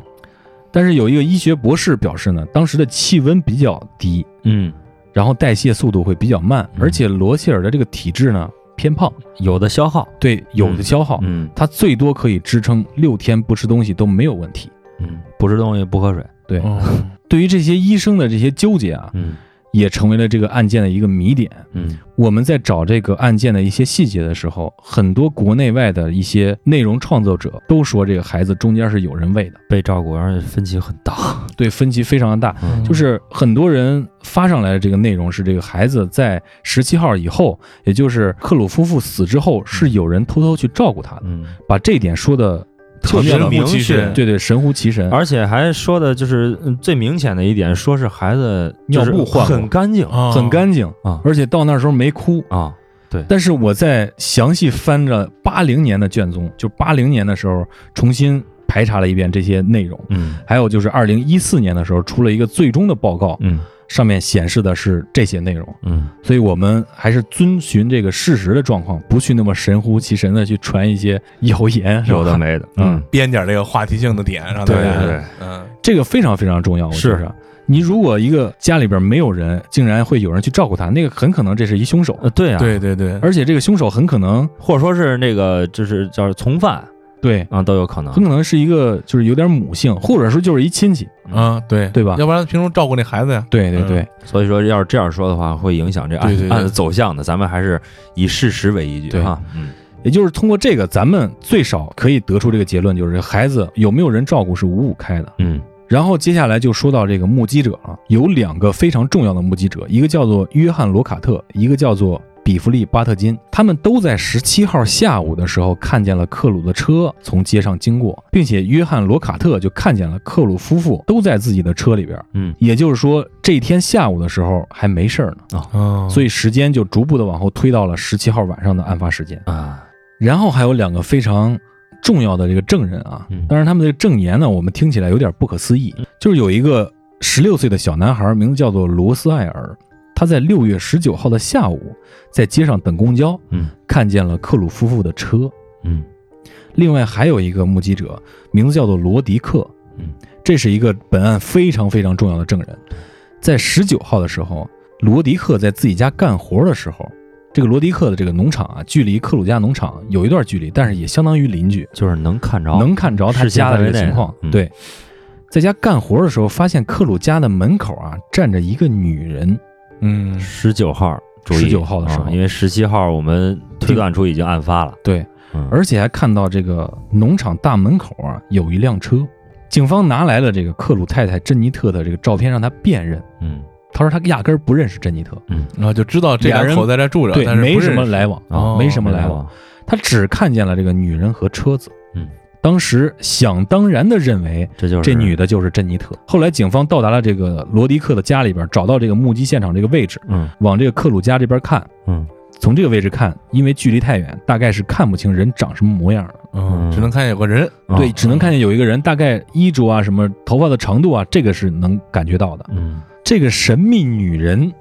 但是有一个医学博士表示呢，当时的气温比较低，嗯，然后代谢速度会比较慢，嗯。而且罗切尔的这个体质呢偏胖，有的消耗，对有的消耗，嗯。他最多可以支撑六天不吃东西都没有问题。嗯，不吃东西不喝水，对，哦，(laughs) 对于这些医生的这些纠结啊，嗯也成为了这个案件的一个谜点。嗯。我们在找这个案件的一些细节的时候，很多国内外的一些内容创作者都说这个孩子中间是有人喂的，被照顾，而且分歧很大，对，分歧非常的大。嗯。就是很多人发上来的这个内容是这个孩子在十七号以后，也就是克鲁夫妇死之后，是有人偷偷去照顾他的，嗯，把这一点说的特别神的乎其神对对，神乎其神。而且还说的就是嗯最明显的一点，说是孩子尿布换很干净哦很干净啊而且到那时候没哭。啊，对但是我在详细翻着八零年的卷宗，就八零年的时候重新排查了一遍这些内容，嗯还有就是二零一四年的时候出了一个最终的报告，嗯上面显示的是这些内容。嗯。所以我们还是遵循这个事实的状况，不去那么神乎其神的去传一些谣言，有的没的，嗯，编点这个话题性的点，让大家对对对，嗯。这个非常非常重要。我是觉着，你如果一个家里边没有人，竟然会有人去照顾他，那个很可能这是一凶手，呃对啊，对对对，而且这个凶手很可能或者说是那个就是叫从犯对，啊都有可能。很，可能是一个就是有点母性，或者说就是一亲戚，啊对。对吧？要不然凭什么照顾那孩子呀？对对对，所以说要是这样说的话，会影响这案案子走向的。咱们还是以事实为依据对。哈，嗯。也就是通过这个，咱们最少可以得出这个结论，就是孩子有没有人照顾是五五开的。嗯。然后接下来就说到这个目击者了，有两个非常重要的目击者，一个叫做约翰·罗卡特，一个叫做比弗利·巴特金，他们都在十七号下午的时候看见了克鲁的车从街上经过，并且约翰·罗卡特就看见了克鲁夫妇都在自己的车里边。嗯也就是说，这天下午的时候还没事儿呢，哦所以时间就逐步的往后推到了十七号晚上的案发时间。啊，然后还有两个非常重要的这个证人啊嗯，当然他们的证言呢，我们听起来有点不可思议，就是有一个十六岁的小男孩，名字叫做罗斯艾尔，他在六月十九号的下午在街上等公交，嗯。看见了克鲁夫妇的车。嗯。另外还有一个目击者，名字叫做罗迪克，嗯，这是一个本案非常非常重要的证人。在十九号的时候，罗迪克在自己家干活的时候，这个罗迪克的这个农场啊，距离克鲁家农场有一段距离，但是也相当于邻居，就是能看着，能看着他家的这个情况。嗯。对，在家干活的时候，发现克鲁家的门口啊站着一个女人，嗯。十九号，注意19号的时候。啊因为十七号我们推断出已经案发了，对，嗯。而且还看到这个农场大门口啊有一辆车。警方拿来了这个克鲁太太珍妮特的这个照片，让他辨认。嗯。他说他压根儿不认识珍妮特，嗯。然后就知道这俩人两口在这住着，对，没什么来往，哦没什么来往。，他只看见了这个女人和车子。嗯，当时想当然的认为这就是这女的就是珍妮特。后来警方到达了这个罗迪克的家里边，找到这个目击现场这个位置，嗯往这个克鲁家这边看。嗯从这个位置看，因为距离太远，大概是看不清人长什么模样的。嗯，只能看见有个人，啊对，只能看见有一个人，大概衣着啊、什么头发的长度啊，这个是能感觉到的。嗯这个神秘女人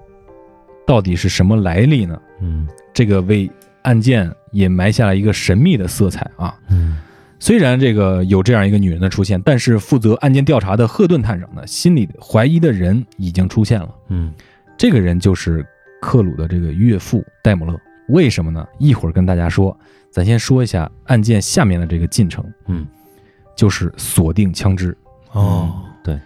到底是什么来历呢？嗯这个为案件也埋下了一个神秘的色彩啊。嗯虽然这个有这样一个女人的出现，但是负责案件调查的赫顿探长呢，心里怀疑的人已经出现了。嗯这个人就是克鲁的这个岳父戴姆勒。为什么呢？一会儿跟大家说。咱先说一下案件下面的这个进程，嗯就是锁定枪支，哦，对，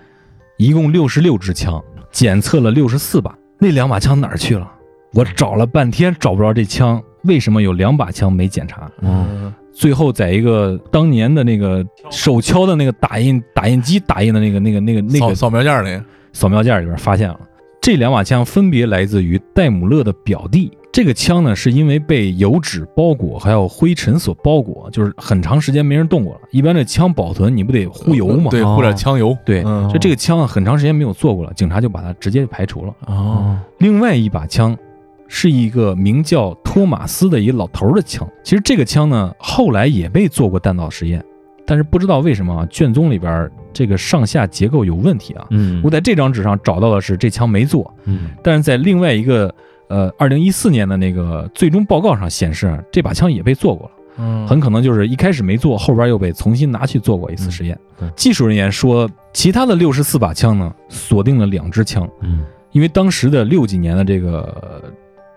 一共六十六支枪，检测了六十四把。那两把枪哪儿去了？我找了半天找不着这枪，为什么有两把枪没检查？嗯最后在一个当年的那个手敲的那个打印打印机打印的那个那个那个那个扫扫描件里，扫描件里边发现了，这两把枪分别来自于戴姆勒的表弟。这个枪呢，是因为被油脂包裹还有灰尘所包裹，就是很长时间没人动过了。一般这枪保存你不得糊油吗？对，哦或者枪油，对，嗯就这个枪啊，很长时间没有做过了，警察就把它直接排除了。哦，另外一把枪是一个名叫托马斯的一个老头儿的枪。其实这个枪呢，后来也被做过弹道实验，但是不知道为什么啊，卷宗里边这个上下结构有问题啊。嗯我在这张纸上找到的是这枪没做，嗯但是在另外一个呃二零一四年的那个最终报告上显示，啊这把枪也被做过了。嗯很可能就是一开始没做，后边又被重新拿去做过一次实验。技术人员说，其他的六十四把枪呢，锁定了两支枪，嗯因为当时的六几年的这个呃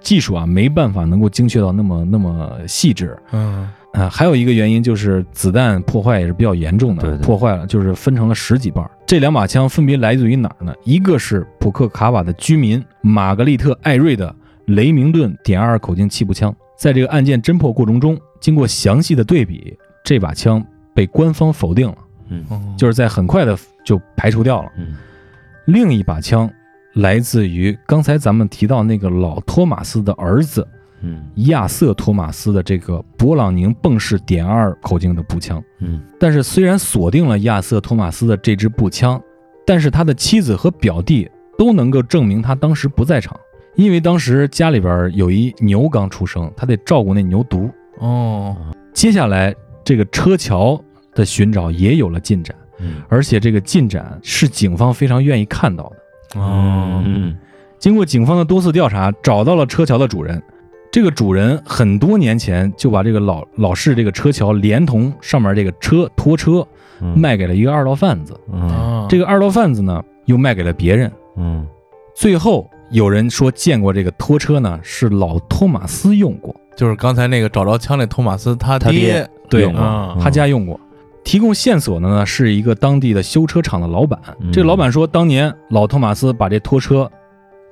技术啊，没办法能够精确到那么那么细致。嗯啊，还有一个原因就是子弹破坏也是比较严重的，对对破坏了就是分成了十几瓣儿。这两把枪分别来自于哪儿呢？一个是普克卡瓦的居民玛格丽特·艾瑞的雷明顿点二口径气步枪。在这个案件侦破过程中，经过详细的对比，这把枪被官方否定了，嗯就是在很快的就排除掉了。嗯另一把枪来自于刚才咱们提到那个老托马斯的儿子嗯亚瑟·托马斯的这个勃朗宁泵式点二口径的步枪。嗯但是虽然锁定了亚瑟·托马斯的这支步枪，但是他的妻子和表弟都能够证明他当时不在场，因为当时家里边有一牛刚出生，他得照顾那牛犊。哦，接下来这个车桥的寻找也有了进展，嗯而且这个进展是警方非常愿意看到的。哦，嗯经过警方的多次调查，找到了车桥的主人。这个主人很多年前就把这个老老式这个车桥连同上面这个车拖车嗯。卖给了一个二道贩子，这个二道贩子呢又卖给了别人。嗯。最后有人说见过这个拖车呢是老托马斯用过，就是刚才那个找着枪那托马斯他他爹对用过。啊他家用过。提供线索的呢是一个当地的修车厂的老板。嗯。这个老板说，当年老托马斯把这拖车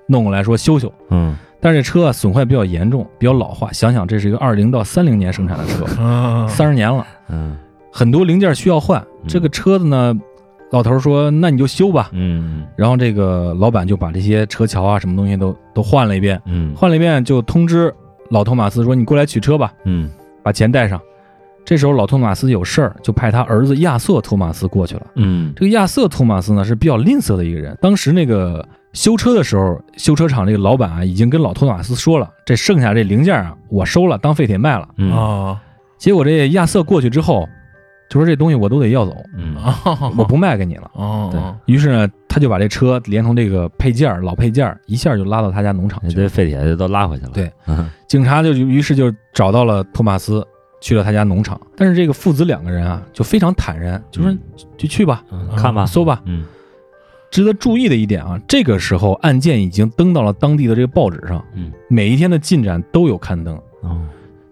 弄过来说修修，嗯。但是这车啊损坏比较严重，比较老化。想想这是一个二零到三零年生产的车，啊。三十年了，嗯。很多零件需要换。这个车子呢，老头说那你就修吧。嗯。然后这个老板就把这些车桥啊什么东西都都换了一遍，嗯。换了一遍就通知老托马斯说：“你过来取车吧，嗯。把钱带上。”这时候老托马斯有事儿，就派他儿子亚瑟托马斯过去了。嗯这个亚瑟托马斯呢是比较吝啬的一个人。当时那个修车的时候，修车厂这个老板啊已经跟老托马斯说了，这剩下这零件啊我收了，当废铁卖了。嗯啊结果这亚瑟过去之后，就说这东西我都得要走，嗯啊，(laughs) 我不卖给你了。哦，对于是呢，他就把这车连同这个配件老配件一下就拉到他家农场去了。这废铁就都拉回去了。对嗯警察就于是就找到了托马斯，去了他家农场。但是这个父子两个人啊，就非常坦然，就说嗯就去吧，嗯，看吧，搜吧。嗯值得注意的一点啊，这个时候案件已经登到了当地的这个报纸上，嗯，每一天的进展都有刊登。哦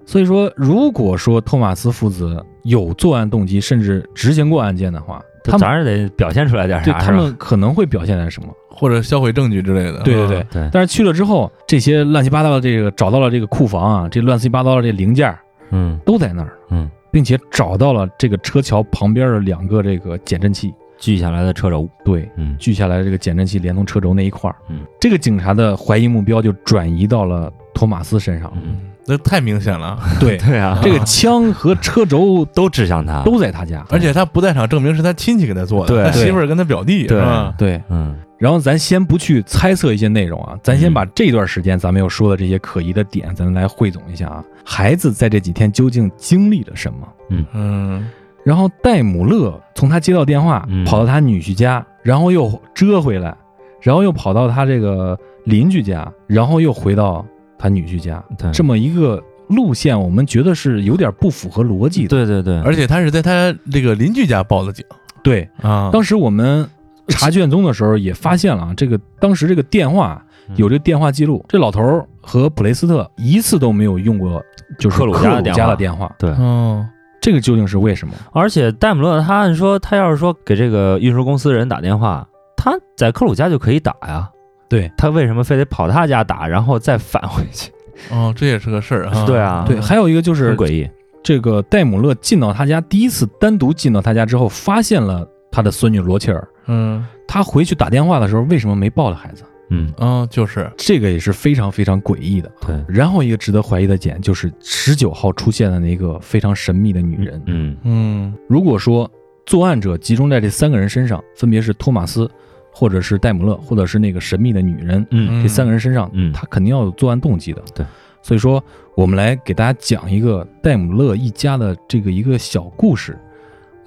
所以说，如果说托马斯父子有作案动机，甚至执行过案件的话，他们咱是得表现出来点啥，对他们可能会表现点什么？或者销毁证据之类的。对对对但是去了之后，这些乱七八糟的这个找到了这个库房啊，这乱七八糟的这零件儿嗯。都在那儿，嗯，并且找到了这个车桥旁边的两个这个减震器，锯下来的车轴，对，嗯。锯下来的这个减震器连同车轴那一块儿，嗯，这个警察的怀疑目标就转移到了托马斯身上。嗯，那太明显了。对，(laughs) 对啊，这个枪和车轴 (laughs) 都指向他，都在他家。而且他不在场证明是他亲戚给他做的，对。他媳妇儿跟他表弟，对。是吧？对，嗯然后咱先不去猜测一些内容啊，咱先嗯把这段时间咱们要说的这些可疑的点，咱们来汇总一下啊。孩子在这几天究竟经历了什么？嗯嗯然后戴姆勒从他接到电话，嗯跑到他女婿家，然后又折回来，然后又跑到他这个邻居家，然后又回到他女婿家，这么一个路线，我们觉得是有点不符合逻辑的。对对对，而且他是在他这个邻居家报的警对，啊。当时我们 (laughs) 查卷宗的时候也发现了啊，这个当时这个电话嗯。有这个电话记录，这老头儿和普雷斯特一次都没有用过，就是克鲁克家的电话。电话，对，哦，这个究竟是为什么？而且戴姆勒他按说他要是说给这个运输公司的人打电话，他在克鲁家就可以打呀，对。他为什么非得跑他家打，然后再返回去？哦，这也是个事儿啊。(laughs) 对啊，对，还有一个就是很诡异。这个戴姆勒进到他家，第一次单独进到他家之后，发现了他的孙女罗切尔。嗯他回去打电话的时候，为什么没抱着孩子？嗯，啊，就是这个也是非常非常诡异的。对，然后一个值得怀疑的点就是十九号出现的那个非常神秘的女人。嗯嗯如果说作案者集中在这三个人身上，分别是托马斯，或者是戴姆勒，或者是那个神秘的女人，嗯这三个人身上，嗯他肯定要有作案动机的。对，所以说我们来给大家讲一个戴姆勒一家的这个一个小故事，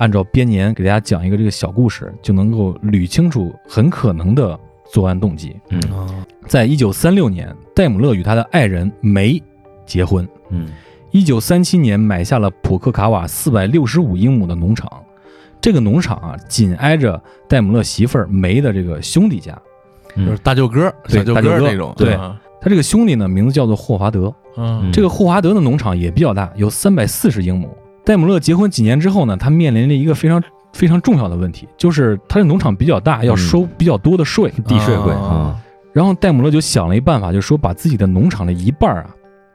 按照编年给大家讲一个这个小故事，就能够捋清楚很可能的作案动机。嗯啊在一九三六年，戴姆勒与他的爱人梅结婚。嗯一九三七年买下了普克卡瓦四百六十五英亩的农场，这个农场啊紧挨着戴姆勒媳妇儿梅的这个兄弟家。就是嗯大舅哥，对小舅大舅哥哥那种，对啊他这个兄弟呢，名字叫做霍华德。嗯这个霍华德的农场也比较大，有三百四十英亩。戴姆勒结婚几年之后呢，他面临着一个非常非常重要的问题，就是他的农场比较大，要收比较多的税。(laughs) 地税贵然后戴姆勒就想了一办法，就是说把自己的农场的一半啊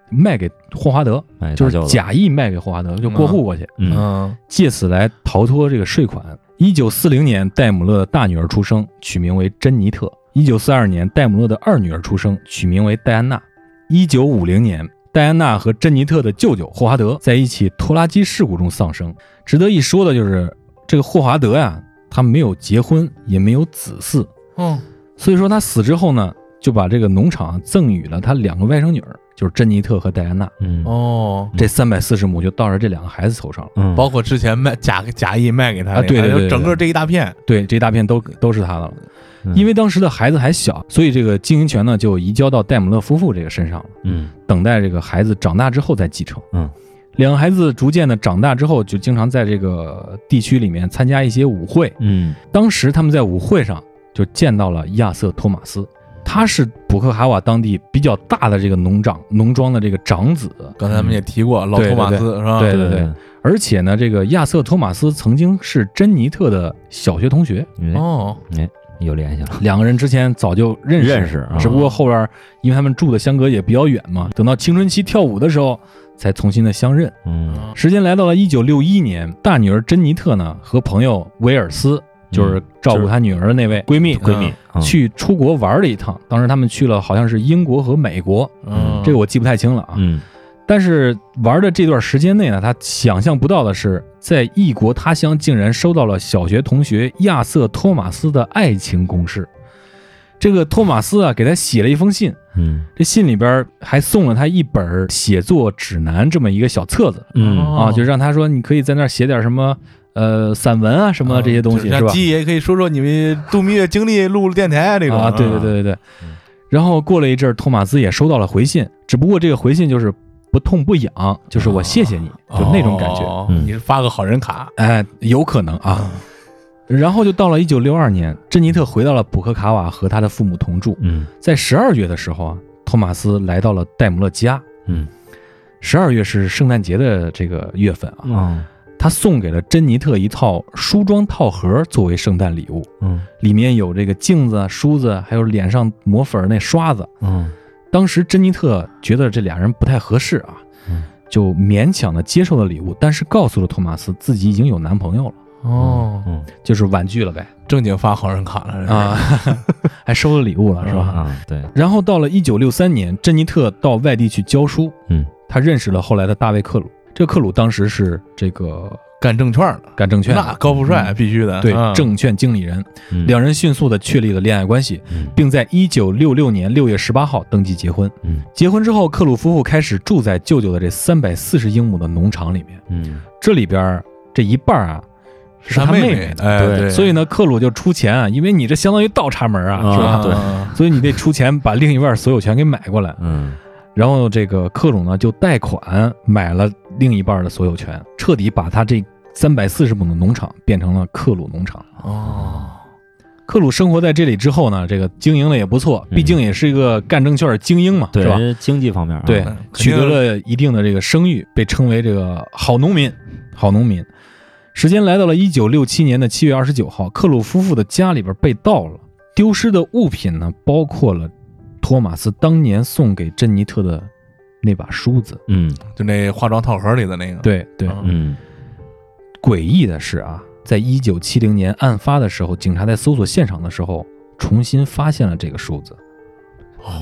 卖给霍华德，哎，就是假意卖给霍华德，就过户过去。嗯嗯借此来逃脱这个税款。一九四零年，戴姆勒的大女儿出生，取名为珍妮特。一九四二年，戴姆勒的二女儿出生，取名为戴安娜。一九五零年，戴安娜和珍妮特的舅舅霍华德在一起拖拉机事故中丧生。值得一说的就是，这个霍华德呀，他没有结婚，也没有子嗣，嗯所以说他死之后呢，就把这个农场赠予了他两个外甥女儿，就是珍妮特和戴安娜。嗯哦，这三百四十亩就到了这两个孩子头上了。嗯，包括之前卖假假意卖给他啊对对对对整个这一大片，对，这一大片都都是他的了。嗯。因为当时的孩子还小，所以这个经营权呢就移交到戴姆勒夫妇这个身上了，嗯。等待这个孩子长大之后再继承。嗯，两个孩子逐渐的长大之后，就经常在这个地区里面参加一些舞会。嗯。当时他们在舞会上就见到了亚瑟·托马斯，他是普克哈瓦当地比较大的这个农长农庄的这个长子，刚才咱们也提过，老托马斯是吧？对对对，而且呢，这个亚瑟·托马斯曾经是珍妮特的小学同学，对，哦，有联系了，两个人之前早就认识认识啊只不过后边因为他们住的相隔也比较远嘛，等到青春期跳舞的时候才重新的相认。嗯时间来到了一九六一年，大女儿珍妮特呢和朋友威尔斯就是照顾她女儿的那位闺蜜，闺蜜嗯去出国玩了一趟。当时他们去了，好像是英国和美国，嗯，这个我记不太清了啊。嗯但是玩的这段时间内呢，他想象不到的是，在异国他乡竟然收到了小学同学亚瑟·托马斯的爱情公式。这个托马斯啊，给他写了一封信，嗯。这信里边还送了他一本写作指南这么一个小册子。嗯。啊，就让他说你可以在那儿写点什么呃散文啊什么这些东西、是吧？鸡也可以说说你们度蜜月经历，录录电台啊这种啊，对对对对对。然后过了一阵儿，托马斯也收到了回信，只不过这个回信就是不痛不痒，就是我谢谢你，就那种感觉。你是发个好人卡，哎，有可能啊。然后就到了一九六二年，珍妮特回到了普克卡瓦和他的父母同住。嗯在十二月的时候啊，托马斯来到了戴姆勒家。嗯十二月是圣诞节的这个月份啊，嗯他送给了珍妮特一套梳妆套盒作为圣诞礼物，嗯里面有这个镜子、梳子，还有脸上抹粉那刷子。嗯当时珍妮特觉得这俩人不太合适啊嗯，就勉强的接受了礼物，但是告诉了托马斯自己已经有男朋友了，哦，嗯就是婉拒了呗。正经发好人卡了啊，(laughs) 还收了礼物了是吧？啊对。然后到了一九六三年，珍妮特到外地去教书，嗯。她认识了后来的大卫克鲁。这个克鲁当时是这个干证券的，干证券，那高富帅必须的，对嗯证券经理人，嗯两人迅速的确立了恋爱关系，嗯并在一九六六年六月十八号登记结婚。嗯结婚之后，克鲁夫妇开始住在舅舅的这三百四十英亩的农场里面，嗯这里边这一半啊是他妹妹的，哎，对对，所以呢，克鲁就出钱啊，因为你这相当于倒插门啊，啊是吧？对 (laughs) 所以你得出钱把另一半所有权给买过来。嗯然后这个克鲁呢就贷款买了另一半的所有权，彻底把他这三百四十亩的农场变成了克鲁农场。哦，克鲁生活在这里之后呢，这个经营的也不错，嗯毕竟也是一个干证券精英嘛，对是吧？经济方面啊对嗯，取得了一定的这个声誉，被称为这个好农民。好农民。时间来到了一九六七年的七月二十九号，克鲁夫妇的家里边被盗了，丢失的物品呢，包括了托马斯当年送给珍妮特的那把梳子。嗯就那化妆套盒里的那个，对对，嗯嗯诡异的是啊，在一九七零年案发的时候，警察在搜索现场的时候，重新发现了这个梳子。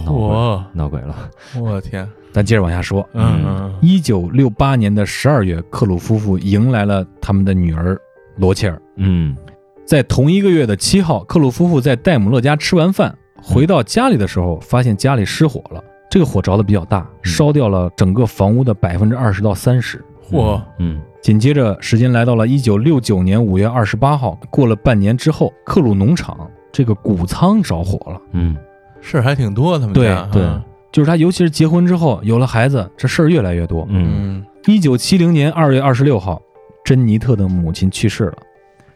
闹鬼我闹鬼了我天，咱接着往下说。嗯嗯一九六八年的十二月，克鲁夫妇迎来了他们的女儿罗切尔。嗯在同一个月的七号，克鲁夫妇在戴姆勒家吃完饭，回到家里的时候，发现家里失火了。这个火着的比较大，烧掉了整个房屋的百分之二十到三十。嚯，嗯。紧接着，时间来到了一九六九年五月二十八号，过了半年之后，克鲁农场这个谷仓着火了。嗯。事儿还挺多，他们对家对。嗯就是他，尤其是结婚之后有了孩子，这事儿越来越多。嗯嗯。一九七零年二月二十六号，珍妮特的母亲去世了。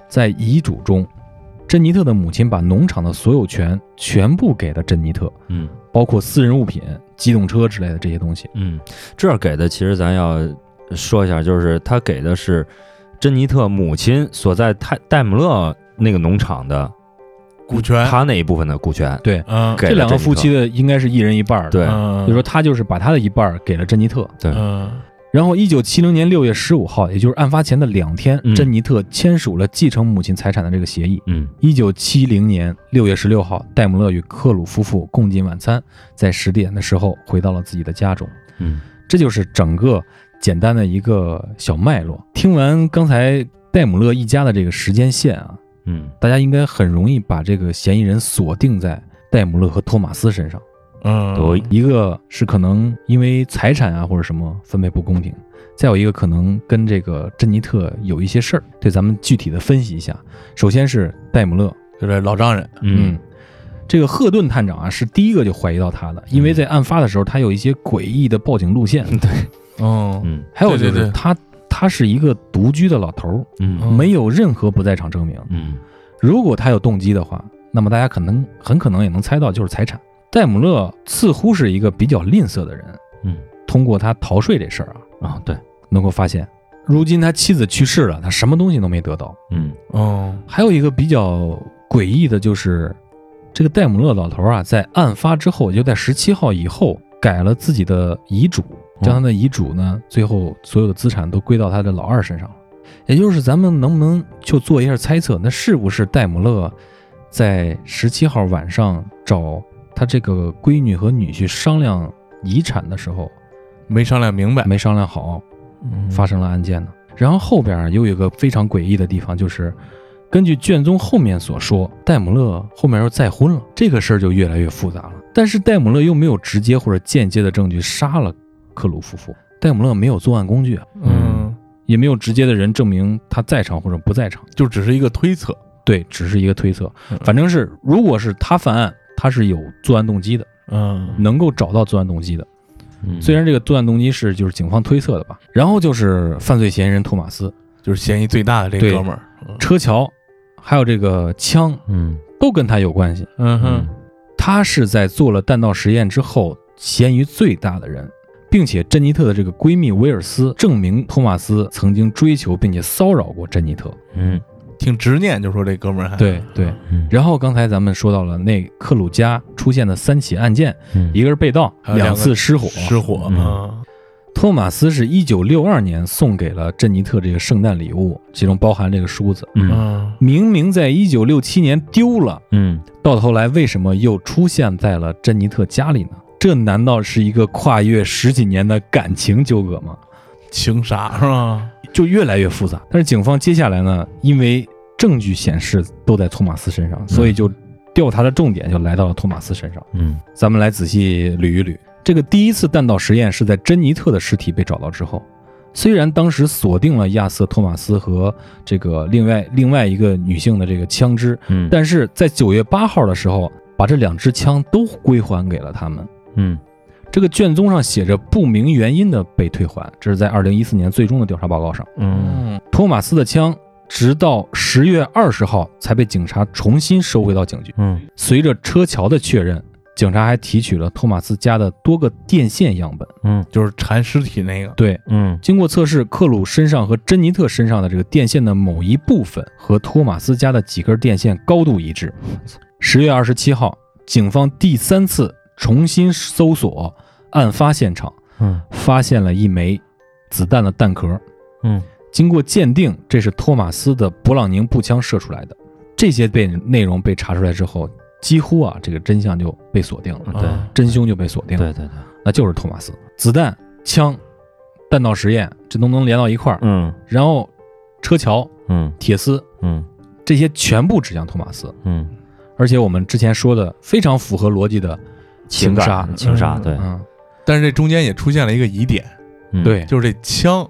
在遗嘱中，珍妮特的母亲把农场的所有权全部给了珍妮特，嗯包括私人物品、机动车之类的这些东西。嗯，这儿给的其实咱要说一下，就是他给的是珍妮特母亲所在泰戴姆勒那个农场的股权，他那一部分的股权，对，嗯这两个夫妻的应该是一人一半。对嗯，就说他就是把他的一半儿给了珍妮特。对嗯然后，一九七零年六月十五号，也就是案发前的两天，嗯珍妮特签署了继承母亲财产的这个协议。嗯一九七零年六月十六号，戴姆勒与克鲁夫妇共进晚餐，在十点的时候回到了自己的家中。嗯这就是整个简单的一个小脉络。听完刚才戴姆勒一家的这个时间线啊，嗯大家应该很容易把这个嫌疑人锁定在戴姆勒和托马斯身上。嗯，有一个是可能因为财产啊或者什么分配不公平，再有一个可能跟这个珍妮特有一些事儿。对，咱们具体的分析一下。首先是戴姆勒，就是老丈人，嗯。这个赫顿探长啊是第一个就怀疑到他的，因为在案发的时候他有一些诡异的报警路线，对。哦。嗯还有就对对对。是他他是一个独居的老头儿，嗯嗯。没有任何不在场证明。嗯。如果他有动机的话，那么大家可能很可能也能猜到就是财产。戴姆勒似乎是一个比较吝啬的人，嗯，通过他逃税这事儿啊，啊对能够发现，如今他妻子去世了，他什么东西都没得到。嗯哦还有一个比较诡异的就是，这个戴姆勒老头啊，在案发之后，就在十七号以后改了自己的遗嘱，将他的遗嘱呢，最后所有的资产都归到他的老二身上了。也就是咱们能不能就做一下猜测，那是不是戴姆勒在十七号晚上找他这个闺女和女婿商量遗产的时候没商量明白，没商量好，嗯发生了案件呢？然后后边啊又有一个非常诡异的地方，就是根据卷宗后面所说，戴姆勒后面又再婚了，这个事儿就越来越复杂了。但是戴姆勒又没有直接或者间接的证据杀了克鲁夫妇，戴姆勒没有作案工具啊，嗯，也没有直接的人证明他在场或者不在场。就只是一个推测，对，只是一个推测嗯。反正是，如果是他犯案，他是有作案动机的，嗯能够找到作案动机的。嗯虽然这个作案动机是就是警方推测的吧。然后就是犯罪嫌疑人托马斯、就是嫌疑最大的这对哥们儿，嗯车桥，还有这个枪，嗯都跟他有关系。嗯哼，他是在做了弹道实验之后，嫌疑最大的人，并且珍妮特的这个闺蜜威尔斯证明托马斯曾经追求并且骚扰过珍妮特。嗯挺执念，就说这哥们儿还对对。嗯然后刚才咱们说到了那克鲁加出现的三起案件，嗯一个是被盗，两次失火。失火，嗯嗯托马斯是一九六二年送给了珍妮特这个圣诞礼物，其中包含这个梳子。嗯嗯明明在一九六七年丢了，嗯到头来为什么又出现在了珍妮特家里呢？这难道是一个跨越十几年的感情纠葛吗？情杀是吧？就越来越复杂。但是警方接下来呢，因为证据显示都在托马斯身上，所以就调查的重点就来到了托马斯身上。嗯咱们来仔细捋一捋，这个第一次弹道实验是在珍妮特的尸体被找到之后。虽然当时锁定了亚瑟·托马斯和这个另外另外一个女性的这个枪支，嗯但是在九月八号的时候，把这两支枪都归还给了他们。嗯这个卷宗上写着不明原因的被退还，这是在二零一四年最终的调查报告上。嗯托马斯的枪直到十月二十号才被警察重新收回到警局。嗯随着车桥的确认，警察还提取了托马斯家的多个电线样本。嗯就是缠尸体那个，对，嗯经过测试，克鲁身上和珍妮特身上的这个电线的某一部分和托马斯家的几根电线高度一致。十月二十七号，警方第三次重新搜索案发现场，嗯。发现了一枚子弹的弹壳。嗯。经过鉴定，这是托马斯的勃朗宁步枪射出来的。这些被内容被查出来之后，几乎啊，这个真相就被锁定了，对。嗯真凶就被锁定了，对对对。那就是托马斯。子弹、枪、弹道实验，这都能连到一块儿。嗯。然后车桥、嗯。铁丝嗯。这些全部指向托马斯，嗯。而且我们之前说的非常符合逻辑的情感杀，情杀对。嗯，但是这中间也出现了一个疑点，嗯。对。就是这枪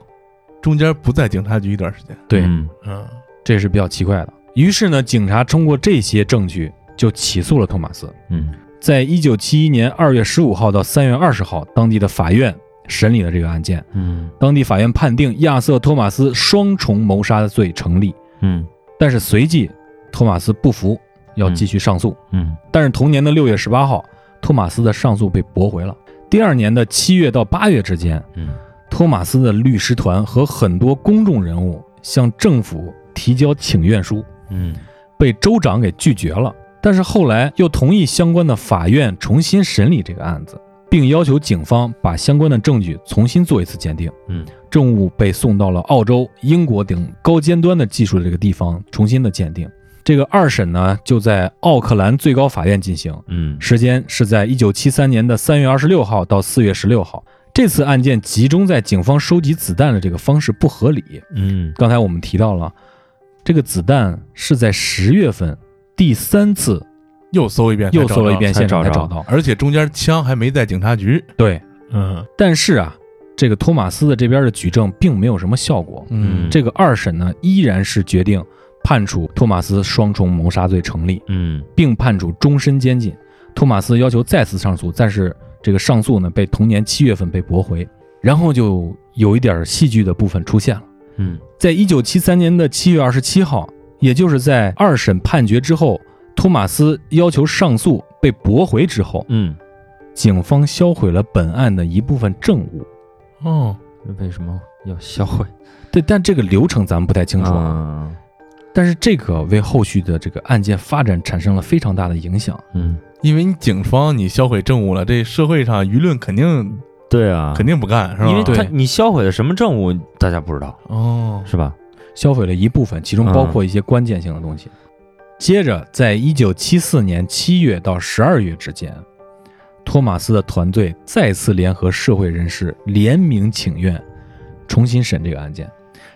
中间不在警察局一段时间，对，嗯。嗯。这是比较奇怪的。于是呢，警察通过这些证据就起诉了托马斯。嗯。在一九七一年二月十五号到三月二十号，当地的法院审理了这个案件。嗯。当地法院判定亚瑟·托马斯双重谋杀罪成立，嗯。但是随即托马斯不服，要继续上诉。嗯。但是同年的六月十八号，托马斯的上诉被驳回了。第二年的七月到八月之间，嗯托马斯的律师团和很多公众人物向政府提交请愿书，嗯被州长给拒绝了。但是后来又同意相关的法院重新审理这个案子，并要求警方把相关的证据重新做一次鉴定。嗯，证物被送到了澳洲、英国等高尖端的技术的这个地方重新的鉴定。这个二审呢，就在奥克兰最高法院进行，嗯时间是在一九七三年的三月二十六号到四月十六号。这次案件集中在警方收集子弹的这个方式不合理。嗯刚才我们提到了，这个子弹是在十月份第三次又搜一遍，又搜了一遍现场才找到。而且中间枪还没在警察局，对，嗯但是啊，这个托马斯的这边的举证并没有什么效果。嗯这个二审呢，依然是决定判处托马斯双重谋杀罪成立，嗯并判处终身监禁。托马斯要求再次上诉，但是这个上诉呢被同年七月份被驳回，然后就有一点戏剧的部分出现了。嗯在一九七三年的七月二十七号，也就是在二审判决之后，托马斯要求上诉被驳回之后，嗯，警方销毁了本案的一部分证物。哦，为什么要销毁？对，但这个流程咱们不太清楚啊。嗯但是这个为后续的这个案件发展产生了非常大的影响。嗯，因为你警方你销毁证物了，这社会上舆论肯定对啊，肯定不干，是吧？因为他你销毁的什么证物，大家不知道哦，是吧？销毁了一部分，其中包括一些关键性的东西。接着，在一九七四年七月到十二月之间，托马斯的团队再次联合社会人士联名请愿，重新审这个案件。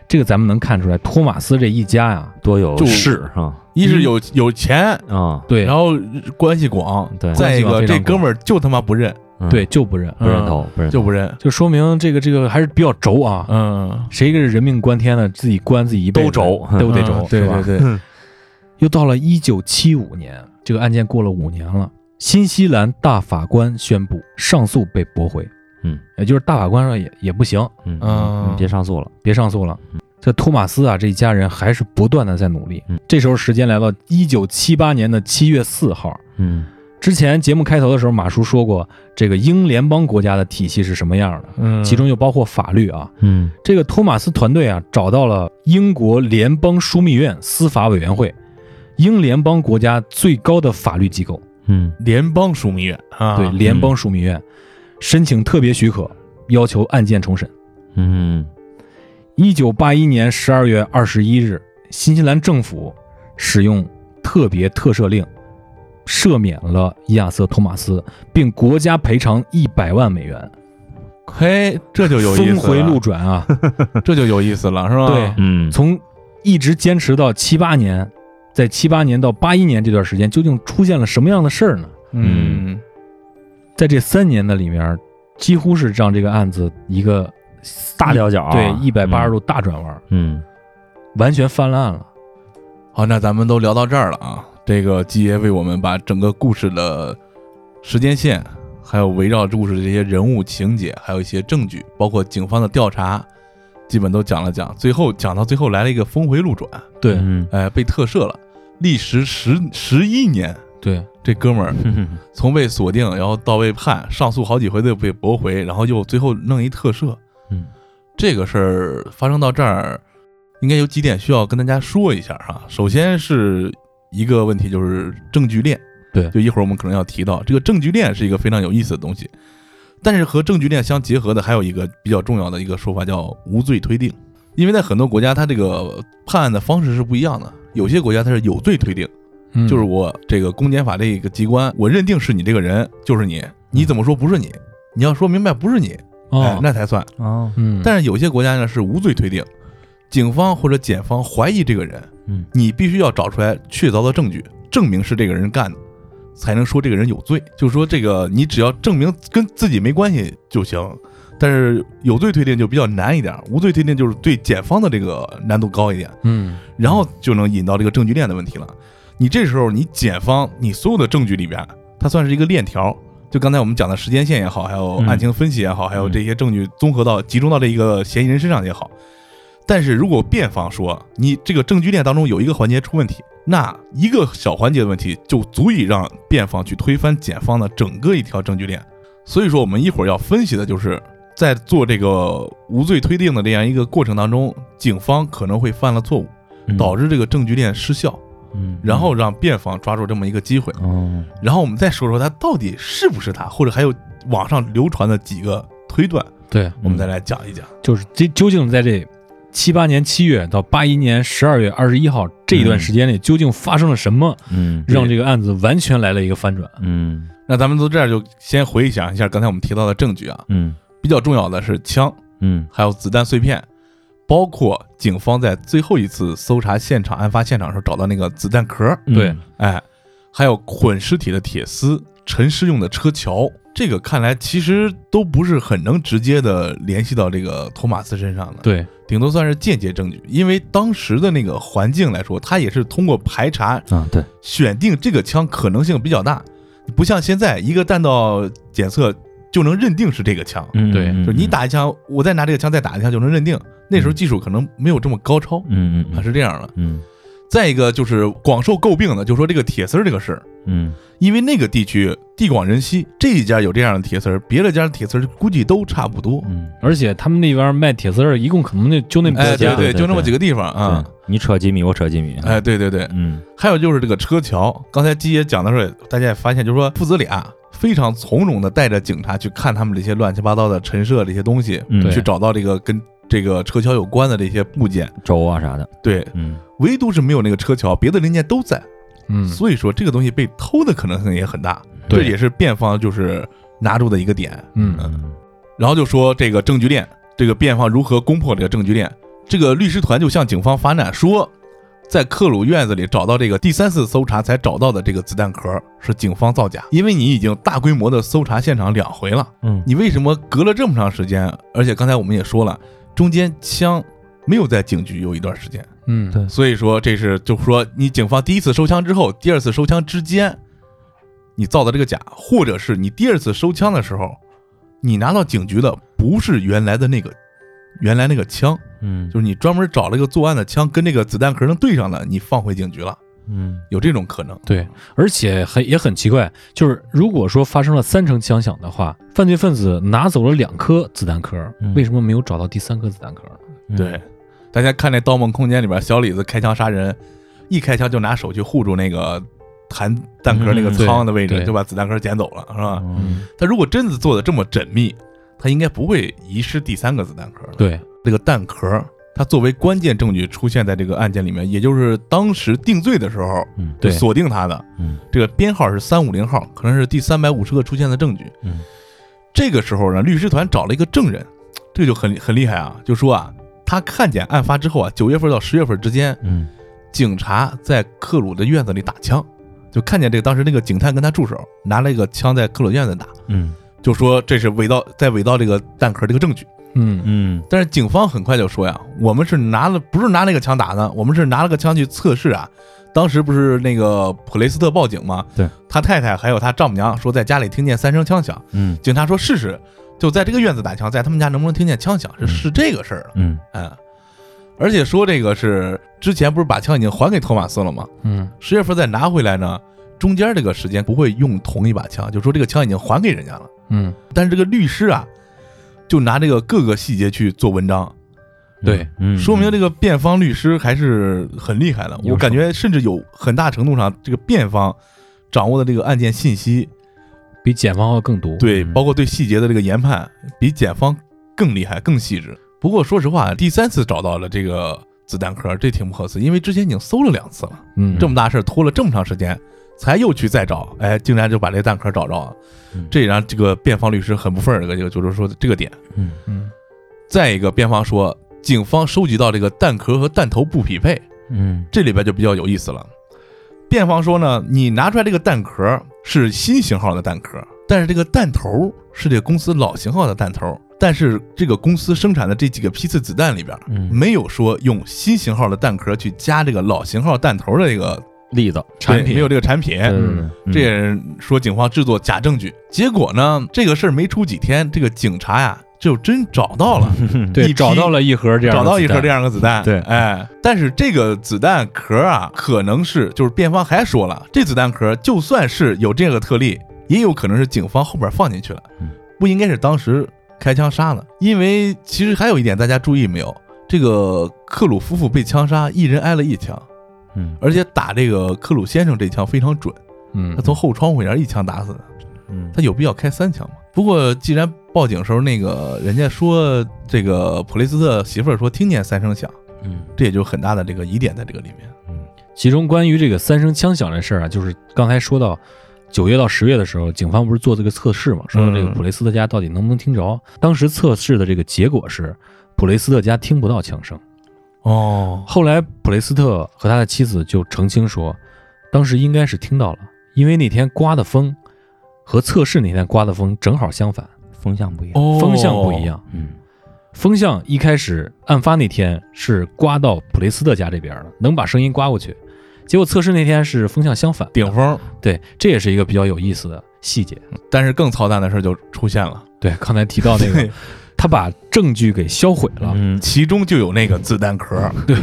这个咱们能看出来，托马斯这一家呀，多有就势啊一是有有钱，啊，对。然后关系广，对。再一个这哥们儿就他妈不认，嗯。对就不认，不认头，不认头。就不认，就说明这个这个还是比较轴啊。嗯，谁个人命关天的？自己关自己一辈子都轴。(laughs) 都得轴嗯，对是吧？对对，(laughs) 又到了一九七五年，这个案件过了五年了，新西兰大法官宣布上诉被驳回。嗯，也就是大法官说也也不行，嗯嗯。你别上诉了，别上诉了。这托马斯啊，这一家人还是不断的在努力。嗯。这时候时间来到一九七八年的七月四号。嗯。之前节目开头的时候，马叔说过，这个英联邦国家的体系是什么样的，嗯，其中就包括法律啊。嗯。这个托马斯团队啊，找到了英国联邦枢密院司法委员会，英联邦国家最高的法律机构，嗯。联邦枢密院啊，对联邦枢密院，申请特别许可，要求案件重审。嗯一九八一年十二月二十一日，新西兰政府使用特别特赦令，赦免了伊亚瑟·托马斯，并国家赔偿一百万美元，嘿，这就有意思峰回路，转啊！(laughs) 这就有意思了，是吧？对嗯，从一直坚持到七八年，在七八年到八一年这段时间，究竟出现了什么样的事儿呢？嗯，在这三年的里面，几乎是让这个案子一个大调角，对一百八十度大转弯，嗯完全翻了案了。好，那咱们都聊到这儿了啊。这个基爷为我们把整个故事的时间线，还有围绕故事的这些人物情节，还有一些证据，包括警方的调查，基本都讲了讲。最后讲到最后来了一个峰回路转，对嗯哎，被特赦了，历时十十一年。对，这哥们儿嗯从被锁定，然后到被判，上诉好几回都被驳回，然后又最后弄一特赦。嗯这个事儿发生到这儿，应该有几点需要跟大家说一下哈。首先是一个问题，就是证据链。对就一会儿我们可能要提到，这个证据链是一个非常有意思的东西。但是和证据链相结合的还有一个比较重要的一个说法，叫无罪推定。因为在很多国家，它这个判案的方式是不一样的。有些国家它是有罪推定，嗯就是我这个公检法这个机关，我认定是你这个人就是你，你怎么说不是你？你要说明白不是你，哎哦，，那才算。哦嗯，但是有些国家呢是无罪推定，警方或者检方怀疑这个人，嗯你必须要找出来确凿的证据，证明是这个人干的，才能说这个人有罪。就是说这个你只要证明跟自己没关系就行。但是有罪推定就比较难一点，无罪推定就是对检方的这个难度高一点，嗯然后就能引到这个证据链的问题了。你这时候你检方你所有的证据里边，它算是一个链条。就刚才我们讲的时间线也好，还有嗯案情分析也好，还有嗯这些证据综合到集中到这一个嫌疑人身上也好，但是如果辩方说你这个证据链当中有一个环节出问题，那一个小环节的问题就足以让辩方去推翻检方的整个一条证据链。所以说，我们一会儿要分析的就是在做这个无罪推定的这样一个过程当中，警方可能会犯了错误，导致这个证据链失效，嗯，然后让辩方抓住这么一个机会。哦。然后我们再说说他到底是不是他，或者还有网上流传的几个推断，对，我们再来讲一讲。就是这究竟在这七八年七月到八一年十二月二十一号这一段时间内，究竟发生了什么，嗯让这个案子完全来了一个翻转？嗯。那咱们从这儿就先回想一下刚才我们提到的证据啊，嗯。比较重要的是枪，嗯。还有子弹碎片，包括警方在最后一次搜查现场、案发现场时候找到那个子弹壳，对。哎，还有捆尸体的铁丝、沉尸用的车桥，这个看来其实都不是很能直接的联系到这个托马斯身上的，，对，顶多算是间接证据。因为当时的那个环境来说，他也是通过排查啊对，选定这个枪可能性比较大，不像现在一个弹道检测就能认定是这个枪，嗯对。嗯就你打一枪，我再拿这个枪再打一枪就能认定。那时候技术可能没有这么高超，啊嗯嗯。是这样的。嗯。再一个就是广受诟病的，就说这个铁丝儿这个事儿，嗯。因为那个地区地广人稀，这一家有这样的铁丝儿，别的家的铁丝儿估计都差不多。嗯。而且他们那边卖铁丝儿，一共可能就就那么哎，几家，对对就那么几个地方啊。你扯几米，我扯几米，哎，对对对，嗯。还有就是这个车桥，刚才鸡爷讲的时候，大家也发现，就是说父子俩非常从容的带着警察去看他们这些乱七八糟的陈设这些东西，嗯去找到这个跟这个车桥有关的这些部件，轴啊啥的，对，嗯。唯独是没有那个车桥，别的零件都在。嗯，所以说这个东西被偷的可能性也很大，对这也是辩方就是拿住的一个点。嗯。嗯。然后就说这个证据链，这个辩方如何攻破这个证据链。这个律师团就向警方发难说，在克鲁院子里找到这个第三次搜查才找到的这个子弹壳是警方造假，因为你已经大规模的搜查现场两回了，嗯。你为什么隔了这么长时间？而且刚才我们也说了，中间枪没有在警局有一段时间，嗯，对。所以说这是就是说你警方第一次收枪之后，第二次收枪之间，你造的这个假，或者是你第二次收枪的时候，你拿到警局的不是原来的那个原来那个枪，嗯就是你专门找了一个作案的枪，跟那个子弹壳能对上的，你放回警局了，嗯有这种可能。对，而且很也很奇怪，就是如果说发生了三声枪响的话，犯罪分子拿走了两颗子弹壳，嗯为什么没有找到第三颗子弹壳呢？嗯对，大家看那《盗梦空间》里边，小李子开枪杀人，一开枪就拿手去护住那个弹弹壳那个仓的位置，对就把子弹壳捡走了，是吧？嗯他如果真的做的这么缜密，他应该不会遗失第三个子弹壳。对，这个弹壳，它作为关键证据出现在这个案件里面，也就是当时定罪的时候嗯对锁定他的。嗯这个编号是三五零号，可能是第三百五十个出现的证据。嗯这个时候呢，律师团找了一个证人，这个就很很厉害啊，就说啊，他看见案发之后啊，九月份到十月份之间，嗯警察在克鲁的院子里打枪，就看见这个当时那个警探跟他助手拿了一个枪在克鲁院子打，嗯就说这是伪造在伪造这个弹壳这个证据。嗯嗯但是警方很快就说呀，我们是拿了不是拿那个枪打的，我们是拿了个枪去测试啊。当时不是那个普雷斯特报警吗？对，他太太还有他丈母娘说在家里听见三声枪响，嗯警察说试试，就在这个院子打枪，在他们家能不能听见枪响是是这个事儿了。嗯嗯，而且说这个是之前不是把枪已经还给托马斯了吗？嗯十月份再拿回来呢，中间这个时间不会用同一把枪，就说这个枪已经还给人家了。嗯，但是这个律师啊，就拿这个各个细节去做文章，对，嗯说明这个辩方律师还是很厉害的。我感觉甚至有很大程度上，这个辩方掌握的这个案件信息，比检方要更多。对，嗯包括对细节的这个研判，比检方更厉害、更细致。不过说实话，第三次找到了这个子弹壳，这挺不可思议，因为之前已经搜了两次了，嗯，这么大事儿拖了这么长时间，才又去再找，哎，竟然就把这弹壳找着了，嗯这也让这个辩方律师很不忿儿。这个这个就是说这个点。嗯嗯再一个，辩方说，警方收集到这个弹壳和弹头不匹配，嗯这里边就比较有意思了。辩方说呢，你拿出来这个弹壳是新型号的弹壳，但是这个弹头是这个公司老型号的弹头，但是这个公司生产的这几个批次子弹里边，嗯没有说用新型号的弹壳去加这个老型号弹头的这个例子产品。没有这个产品。这也是说警方制作假证据，结果呢，这个事儿没出几天，这个警察呀就真找到了，(laughs) 对，找到了一盒这样找到一盒这样的子弹，对。哎，但是这个子弹壳啊，可能是就是辩方还说了，这子弹壳就算是有这个特例，也有可能是警方后边放进去了嗯，不应该是当时开枪杀的。因为其实还有一点大家注意没有，这个克鲁夫妇被枪杀，一人挨了一枪，嗯而且打这个克鲁先生这枪非常准，嗯他从后窗户沿一枪打死的。嗯他有必要开三枪吗？不过既然报警时候那个人家说这个普雷斯特媳妇儿说听见三声响。嗯这也就很大的这个疑点在这个里面。其中关于这个三声枪响这事儿啊，就是刚才说到九月到十月的时候，警方不是做这个测试嘛，说这个嗯普雷斯特家到底能不能听着？当时测试的这个结果是普雷斯特家听不到枪声。哦，后来普雷斯特和他的妻子就澄清说，当时应该是听到了，因为那天刮的风和测试那天刮的风正好相反，风向不一样哦风向不一。样。嗯风向一开始案发那天是刮到普雷斯特家这边了，能把声音刮过去。结果测试那天是风向相反，顶风，对，这也是一个比较有意思的细节。但是更操蛋的事就出现了，对，刚才提到那个，(laughs) 他把证据给销毁了。嗯。其中就有那个子弹壳。对，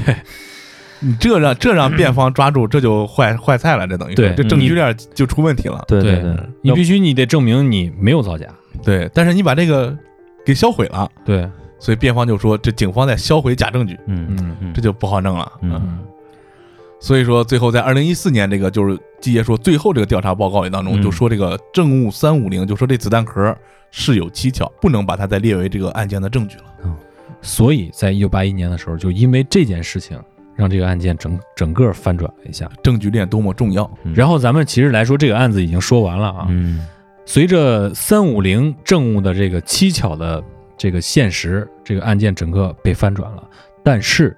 你这让这让辩方抓住，这就坏坏菜了，这等于。这证据链就出问题了。对对。对，你必须你得证明你没有造假。对，但是你把这个给销毁了，对，所以辩方就说这警方在销毁假证据，嗯嗯。嗯。这就不好弄了。嗯。嗯所以说，最后在二零一四年这个就是季爷说最后这个调查报告里当中，嗯就说这个证物三五零，就说这子弹壳是有蹊跷，不能把它再列为这个案件的证据了。嗯所以在一九八一年的时候，就因为这件事情，让这个案件整整个翻转了一下。证据链多么重要，嗯然后咱们其实来说，这个案子已经说完了啊。嗯随着三五零证物的这个蹊跷的这个现实，这个案件整个被翻转了。但是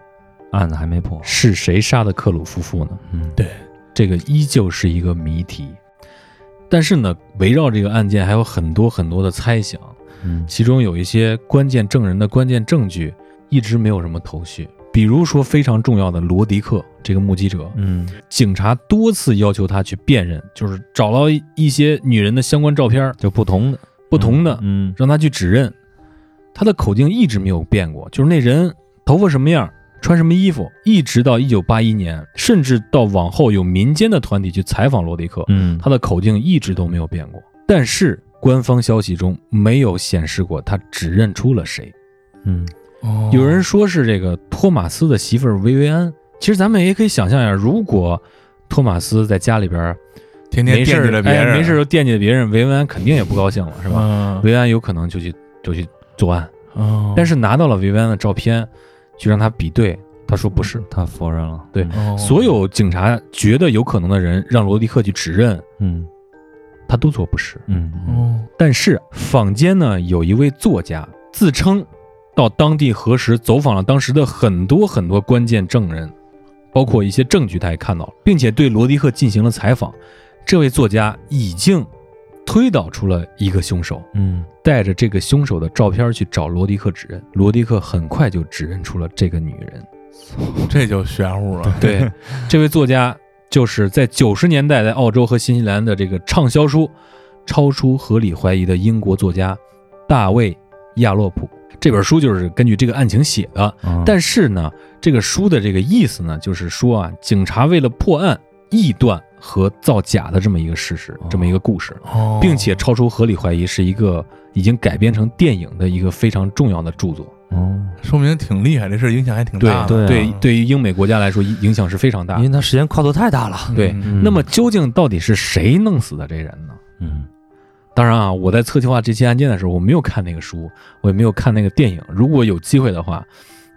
案子还没破。是谁杀的克鲁夫妇呢？嗯，对，这个依旧是一个谜题。但是呢，围绕这个案件还有很多很多的猜想，嗯其中有一些关键证人的关键证据一直没有什么头绪。比如说非常重要的罗迪克这个目击者，嗯警察多次要求他去辨认，就是找到一一些女人的相关照片，就不同的不同的，嗯让他去指认。他的口径一直没有变过，就是那人头发什么样，穿什么衣服，一直到一九八一年，甚至到往后有民间的团体去采访罗迪克，嗯他的口径一直都没有变过。但是官方消息中没有显示过他指认出了谁。嗯哦有人说是这个托马斯的媳妇儿薇薇安。其实咱们也可以想象一下，如果托马斯在家里边儿天天惦记着别人，哎，没事儿就惦记着别人，薇薇安肯定也不高兴了，是吧？吧？薇薇安有可能就去就去作案，哦，但是拿到了薇薇安的照片，去让他比对，他说不是。他否认了。对哦所有警察觉得有可能的人，让罗迪克去指认，嗯他都说不是。嗯哦，但是坊间呢，有一位作家自称到当地核实，走访了当时的很多很多关键证人，包括一些证据，他也看到了，并且对罗迪克进行了采访。这位作家已经推导出了一个凶手，嗯带着这个凶手的照片去找罗迪克指认。罗迪克很快就指认出了这个女人。(laughs) 这就玄乎了。对，这位作家就是在九十年代在澳洲和新西兰的这个畅销书《超出合理怀疑》的英国作家大卫·亚洛普。这本书就是根据这个案情写的，啊但是呢，这个书的这个意思呢，就是说啊，警察为了破案，臆断和造假的这么一个事实，这么一个故事，哦并且超出合理怀疑是一个已经改编成电影的一个非常重要的著作。哦，说明挺厉害，这事儿影响还挺大的。对啊对，对于英美国家来说，影影响是非常大。因为它时间跨度太大了。对嗯那么究竟到底是谁弄死的这人呢？嗯当然啊，我在策划这期案件的时候，我没有看那个书，我也没有看那个电影。如果有机会的话，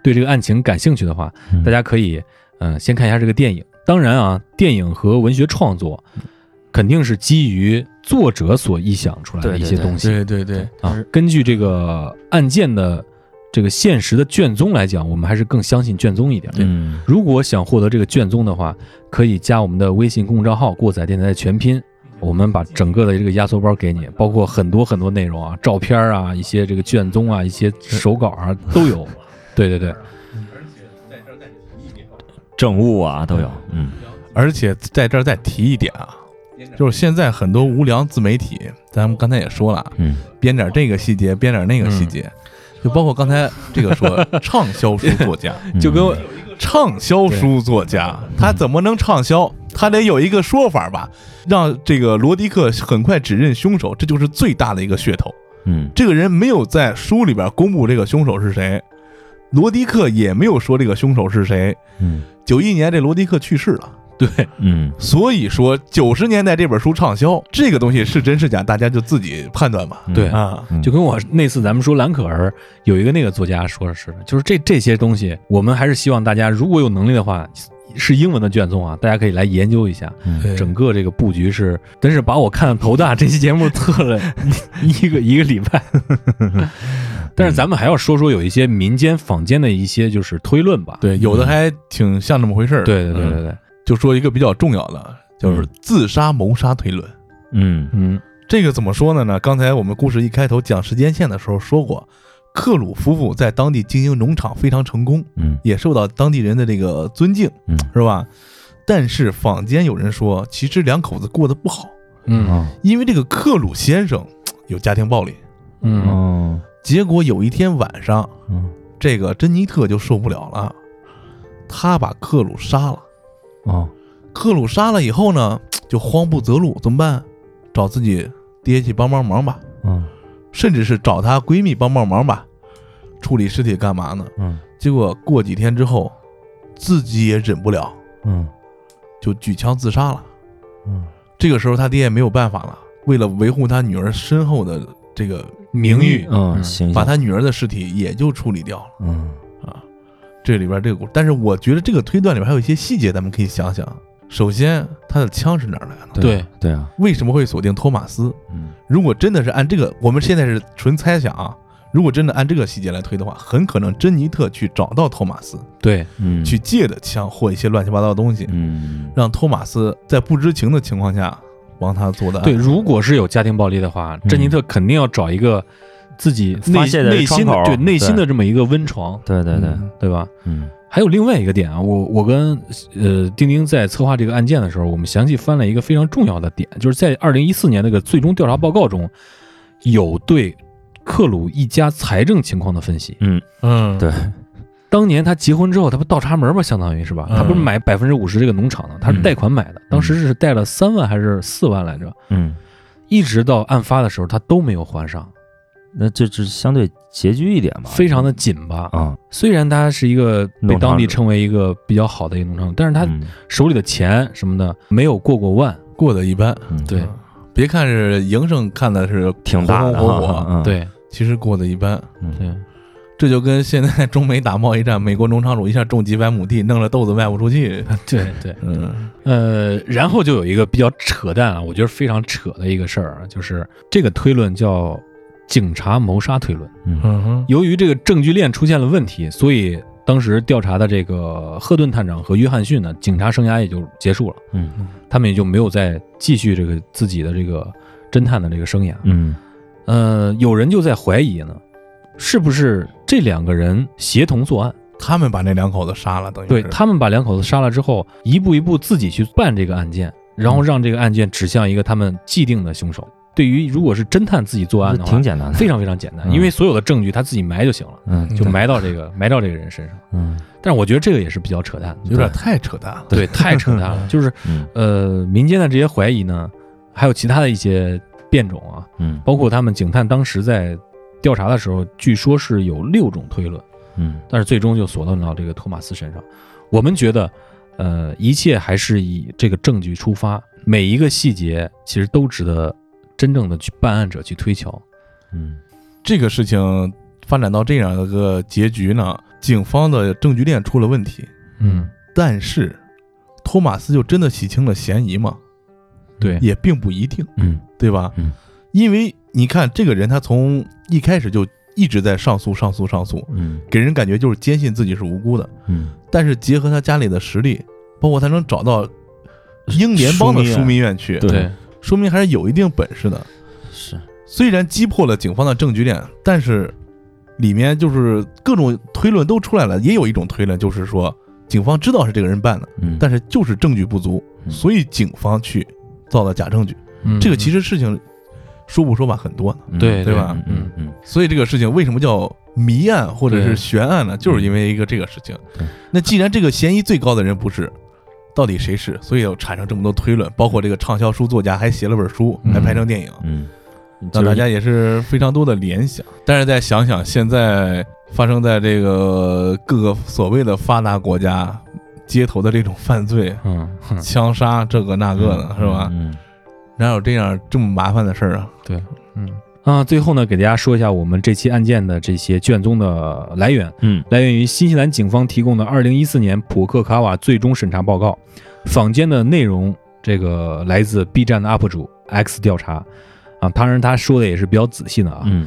对这个案情感兴趣的话，嗯大家可以嗯、呃先看一下这个电影。当然啊，电影和文学创作肯定是基于作者所臆想出来的一些东西对对对，啊。根据这个案件的这个现实的卷宗来讲，我们还是更相信卷宗一点。嗯如果想获得这个卷宗的话，可以加我们的微信公众账号“过载电台”的全拼，我们把整个的这个压缩包给你，包括很多很多内容啊，照片啊，一些这个卷宗啊，一些手稿啊都有。对对对，政务啊都有。嗯而且在这儿再提一点啊，就是现在很多无良自媒体，咱们刚才也说了啊，嗯编点这个细节，编点那个细节，就包括刚才这个说 (laughs) 畅销书作家，嗯就跟我畅销书作家，他怎么能畅销？他得有一个说法吧，让这个罗迪克很快指认凶手，这就是最大的一个噱头。嗯这个人没有在书里边公布这个凶手是谁，罗迪克也没有说这个凶手是谁。嗯。九一年这罗迪克去世了，对。嗯。所以说九十年代这本书畅销，这个东西是真是假，大家就自己判断吧。对。啊，嗯。就跟我那次咱们说兰可儿有一个那个作家说的是的，就是这这些东西，我们还是希望大家如果有能力的话，是英文的卷宗啊，大家可以来研究一下。嗯。对。整个这个布局是，真是把我看的头大。这期节目测了 (laughs) 一个一个礼拜，(laughs) 但是咱们还要说说有一些民间坊间的一些就是推论吧。对，有的还挺像这么回事儿。对对对对嗯。对，就说一个比较重要的，就是自杀谋杀推论。嗯。嗯。这个怎么说呢？呢，刚才我们故事一开头讲时间线的时候说过，克鲁夫妇在当地经营农场非常成功，嗯。也受到当地人的这个尊敬，嗯。是吧？但是坊间有人说，其实两口子过得不好，嗯。哦。因为这个克鲁先生有家庭暴力。嗯。哦结果有一天晚上，嗯这个珍妮特就受不了了，他把克鲁杀了。哦克鲁杀了以后呢，就慌不择路，怎么办？找自己爹去帮帮忙吧，嗯甚至是找她闺蜜帮帮忙吧，处理尸体干嘛呢？嗯结果过几天之后，自己也忍不了，嗯就举枪自杀了。嗯这个时候他爹也没有办法了，为了维护他女儿身后的这个名誉，嗯，行，把他女儿的尸体也就处理掉了。嗯这里边这个故事，但是我觉得这个推断里边还有一些细节，咱们可以想想。首先，他的枪是哪儿来的？对对啊，为什么会锁定托马斯？嗯如果真的是按这个，我们现在是纯猜想啊。如果真的按这个细节来推的话，很可能珍妮特去找到托马斯，对，嗯，去借的枪或一些乱七八糟的东西，嗯让托马斯在不知情的情况下帮他做的。对，如果是有家庭暴力的话，珍妮特肯定要找一个自己内发泄的内心的对内心的这么一个温床，对对对，嗯对吧？嗯。还有另外一个点啊，我我跟呃丁丁在策划这个案件的时候，我们详细翻了一个非常重要的点，就是在二零一四年那个最终调查报告中，有对克鲁一家财政情况的分析。嗯，嗯，对，当年他结婚之后，他不倒插门吗？相当于是吧？嗯他不是买百分之五十这个农场的，他是贷款买的，当时是贷了三万还是四万来着？嗯，一直到案发的时候，他都没有还上，那这只是相对拮据一点吧，非常的紧吧。啊，虽然他是一个被当地称为一个比较好的一个农场，但是他嗯手里的钱什么的没有过过万。过得一般。嗯对嗯别看是营生看的是挺大的红红火火，对其实过得一般。嗯对，这就跟现在中美打贸易战，美国农场主一下种几百亩地，弄了豆子卖不出去。(laughs) 对对，嗯呃，然后就有一个比较扯淡啊，我觉得非常扯的一个事儿啊，就是这个推论叫警察谋杀推论。嗯嗯哼，由于这个证据链出现了问题，所以当时调查的这个赫顿探长和约翰逊呢，警察生涯也就结束了，嗯他们也就没有再继续这个自己的这个侦探的这个生涯。嗯呃，有人就在怀疑呢，是不是这两个人协同作案？他们把那两口子杀了，等于对他们把两口子杀了之后，一步一步自己去办这个案件，然后让这个案件指向一个他们既定的凶手。对于如果是侦探自己作案的话，挺简单的，非常非常简单，嗯因为所有的证据他自己埋就行了，嗯就埋到这个埋到这个人身上。嗯但是我觉得这个也是比较扯淡，有点太扯淡了。对，太扯淡了。(laughs) 就是嗯呃，民间的这些怀疑呢，还有其他的一些变种啊，嗯包括他们警探当时在调查的时候，据说是有六种推论，嗯但是最终就锁定到这个托马斯身上。我们觉得，呃，一切还是以这个证据出发，每一个细节其实都值得真正的去办案者去推敲。嗯这个事情发展到这样一个结局呢，警方的证据链出了问题，嗯，但是托马斯就真的洗清了嫌疑吗？对，也并不一定，嗯对吧？嗯，因为你看这个人，他从一开始就一直在上诉、上诉、上诉，嗯给人感觉就是坚信自己是无辜的。嗯但是结合他家里的实力，包括他能找到英联邦的枢密院去，对，说明还是有一定本事的。是虽然击破了警方的证据链，但是里面就是各种推论都出来了。也有一种推论就是说，警方知道是这个人办的，嗯但是就是证据不足，嗯所以警方去造了假证据。嗯这个其实事情说不说吧，很多呢。嗯对对吧嗯嗯所以这个事情为什么叫谜案或者是悬案呢？就是因为一个这个事情。那既然这个嫌疑最高的人不是，到底谁是？所以要产生这么多推论，包括这个畅销书作家还写了本书，嗯还拍成电影，嗯，让大家也是非常多的联想。但是再想想现在发生在这个各个所谓的发达国家街头的这种犯罪，嗯，枪杀这个那个的，是吧？嗯哪有这样这么麻烦的事儿啊？对，嗯啊，最后呢，给大家说一下我们这期案件的这些卷宗的来源，嗯来源于新西兰警方提供的二零一四年普克卡瓦最终审查报告，坊间的内容这个来自 B 站的 UP 主 X 调查啊，当然他说的也是比较仔细的啊，嗯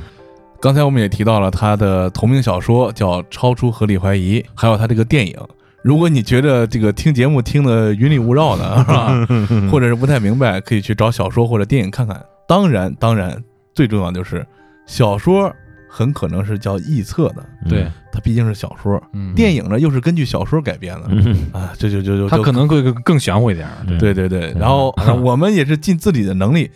刚才我们也提到了他的同名小说叫《超出合理怀疑》，还有他这个电影。如果你觉得这个听节目听得云里雾绕的，(laughs) 是吧？或者是不太明白，可以去找小说或者电影看看。当然，当然，最重要就是小说很可能是叫臆测的，对，它毕竟是小说。嗯，电影呢又是根据小说改编的嗯啊，这就就就就他可能会更更玄乎一点，对对对，然后 (laughs) 我们也是尽自己的能力，